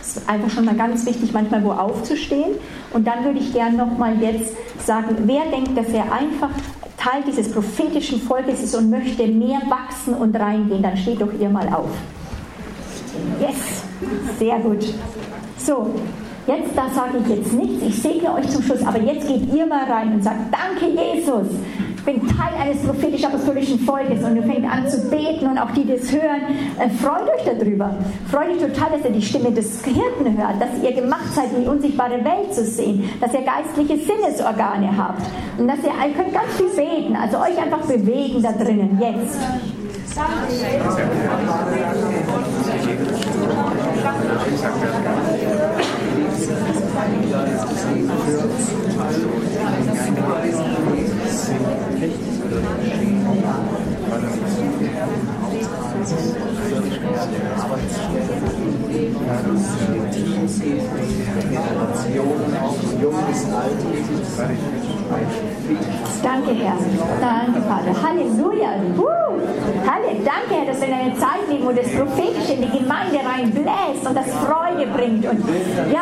Es ist einfach schon mal ganz wichtig, manchmal wo aufzustehen. Und dann würde ich gerne nochmal jetzt sagen, wer denkt, dass er einfach Teil dieses prophetischen Volkes ist und möchte mehr wachsen und reingehen, dann steht doch ihr mal auf. Yes, sehr gut. So, Jetzt, da sage ich jetzt nichts, ich segne euch zum Schluss, aber jetzt geht ihr mal rein und sagt, danke Jesus, ich bin Teil eines prophetisch-apostolischen Volkes. Und ihr fängt an zu beten. Und auch die, die das hören, äh, freut euch darüber. Freut euch total, dass ihr die Stimme des Hirten hört, dass ihr gemacht seid, die unsichtbare Welt zu sehen, dass ihr geistliche Sinnesorgane habt. Und dass ihr, ihr könnt ganz viel beten, also euch einfach bewegen da drinnen, jetzt. Danke. Teams geht, Generationen, auch jung bis alt, Danke, Herr. Danke, Vater. Halleluja. Uh. Halle, danke, Herr, dass wir in einer Zeit leben, wo das Prophetische in die Gemeinde reinbläst und das Freude bringt und ja,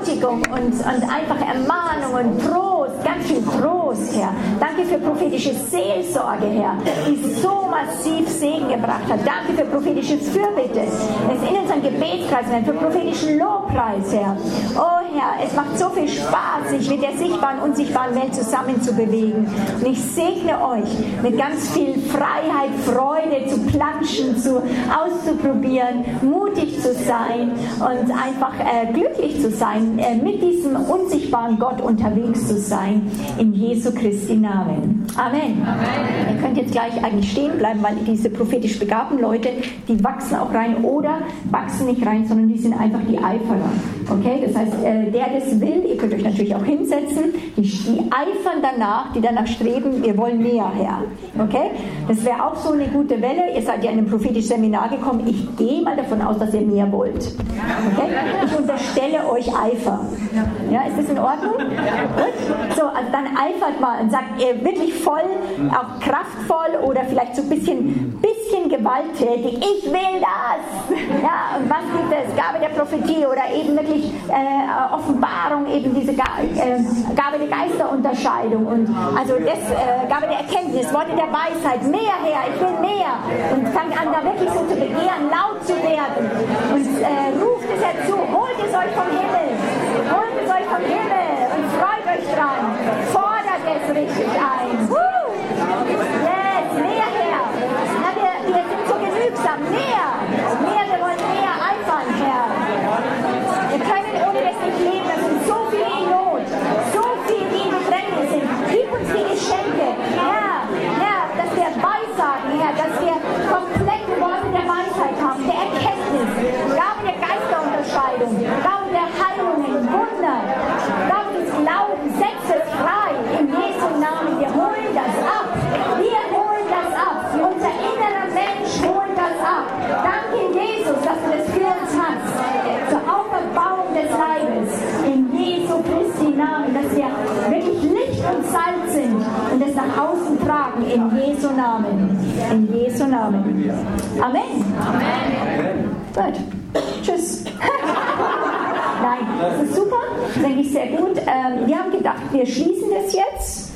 Ermutigung und, und einfach Ermahnung und Trost, ganz viel Trost, Herr. Danke für prophetische Seelsorge, Herr, die so massiv Segen gebracht hat. Danke für prophetisches Fürbitte. Es in unseren Gebetskreisen, für prophetischen Lobpreis, Herr. Oh, Herr, es macht so viel Spaß, sich mit der sichtbaren und unsichtbaren Welt zusammen zu bewegen. Und ich segne euch mit ganz viel Freiheit, Freude zu planschen, zu auszuprobieren, mutig zu sein und einfach äh, glücklich zu sein, äh, mit diesem unsichtbaren Gott unterwegs zu sein. In Jesu Christi Namen. Amen. Amen. Ihr könnt jetzt gleich eigentlich stehen bleiben, weil diese prophetisch begabten Leute, die wachsen auch rein oder wachsen nicht rein, sondern die sind einfach die Eiferer. Okay, das heißt, äh, der das will, ihr könnt euch natürlich auch hinsetzen, die, die eifern danach, die danach streben, wir wollen mehr, Herr. Okay, das wäre auch so eine gute Welle. Ihr seid ja in ein prophetisches Seminar gekommen. Ich gehe mal davon aus, dass ihr mehr wollt. Okay? Ich unterstelle euch Eifer. Ja, ist das in Ordnung? Gut? So, also dann eifert mal und sagt ihr wirklich voll, auch kraftvoll oder vielleicht so ein bisschen, bisschen gewalttätig. Ich will das! Ja, und was gibt es? Gabe der Prophetie oder eben wirklich äh, Offenbarung, eben diese Ga äh, Gabe der Geisterunterscheidung und also das äh, Gabe der Erkenntnis, Worte der Weisheit, mehr her, ich will mehr und fangt an da wirklich so zu begehren, laut zu werden und äh, ruft es herzu, holt es euch vom Himmel, holt es euch vom Himmel und freut euch dran, fordert es richtig ein. Woo! Yes, mehr her. Na, wir, wir sind so genügsam, mehr, mehr, wir wollen mehr eifern, Herr. Wir können ohne das nicht leben, es sind so viele in Not, so viele, die in Bedrängnis sind. Gib uns die Geschenke, Herr, Herr, dass wir Weissagen, Herr, dass wir komplette Worte der Weisheit haben, der Erkenntnis, Gabe der Geisterunterscheidung, Gabe der Heilungen, Wunder, Gabe des Glaubens, setz es frei, in Jesu Namen, wir holen das ab, wir holen das ab, unser innerer Mensch holt das ab. Danke Jesus, dass du das für uns hast, zur Auferbauung des Leibes, in Jesu Christi Namen, dass wir wirklich Licht und Salz sind und es nach außen tragen, in Jesu Namen, in Jesu Namen. Amen. Amen. Gut. Tschüss. *laughs* Nein, das ist super, denke ich sehr gut. Ähm, wir haben gedacht, wir schließen das jetzt.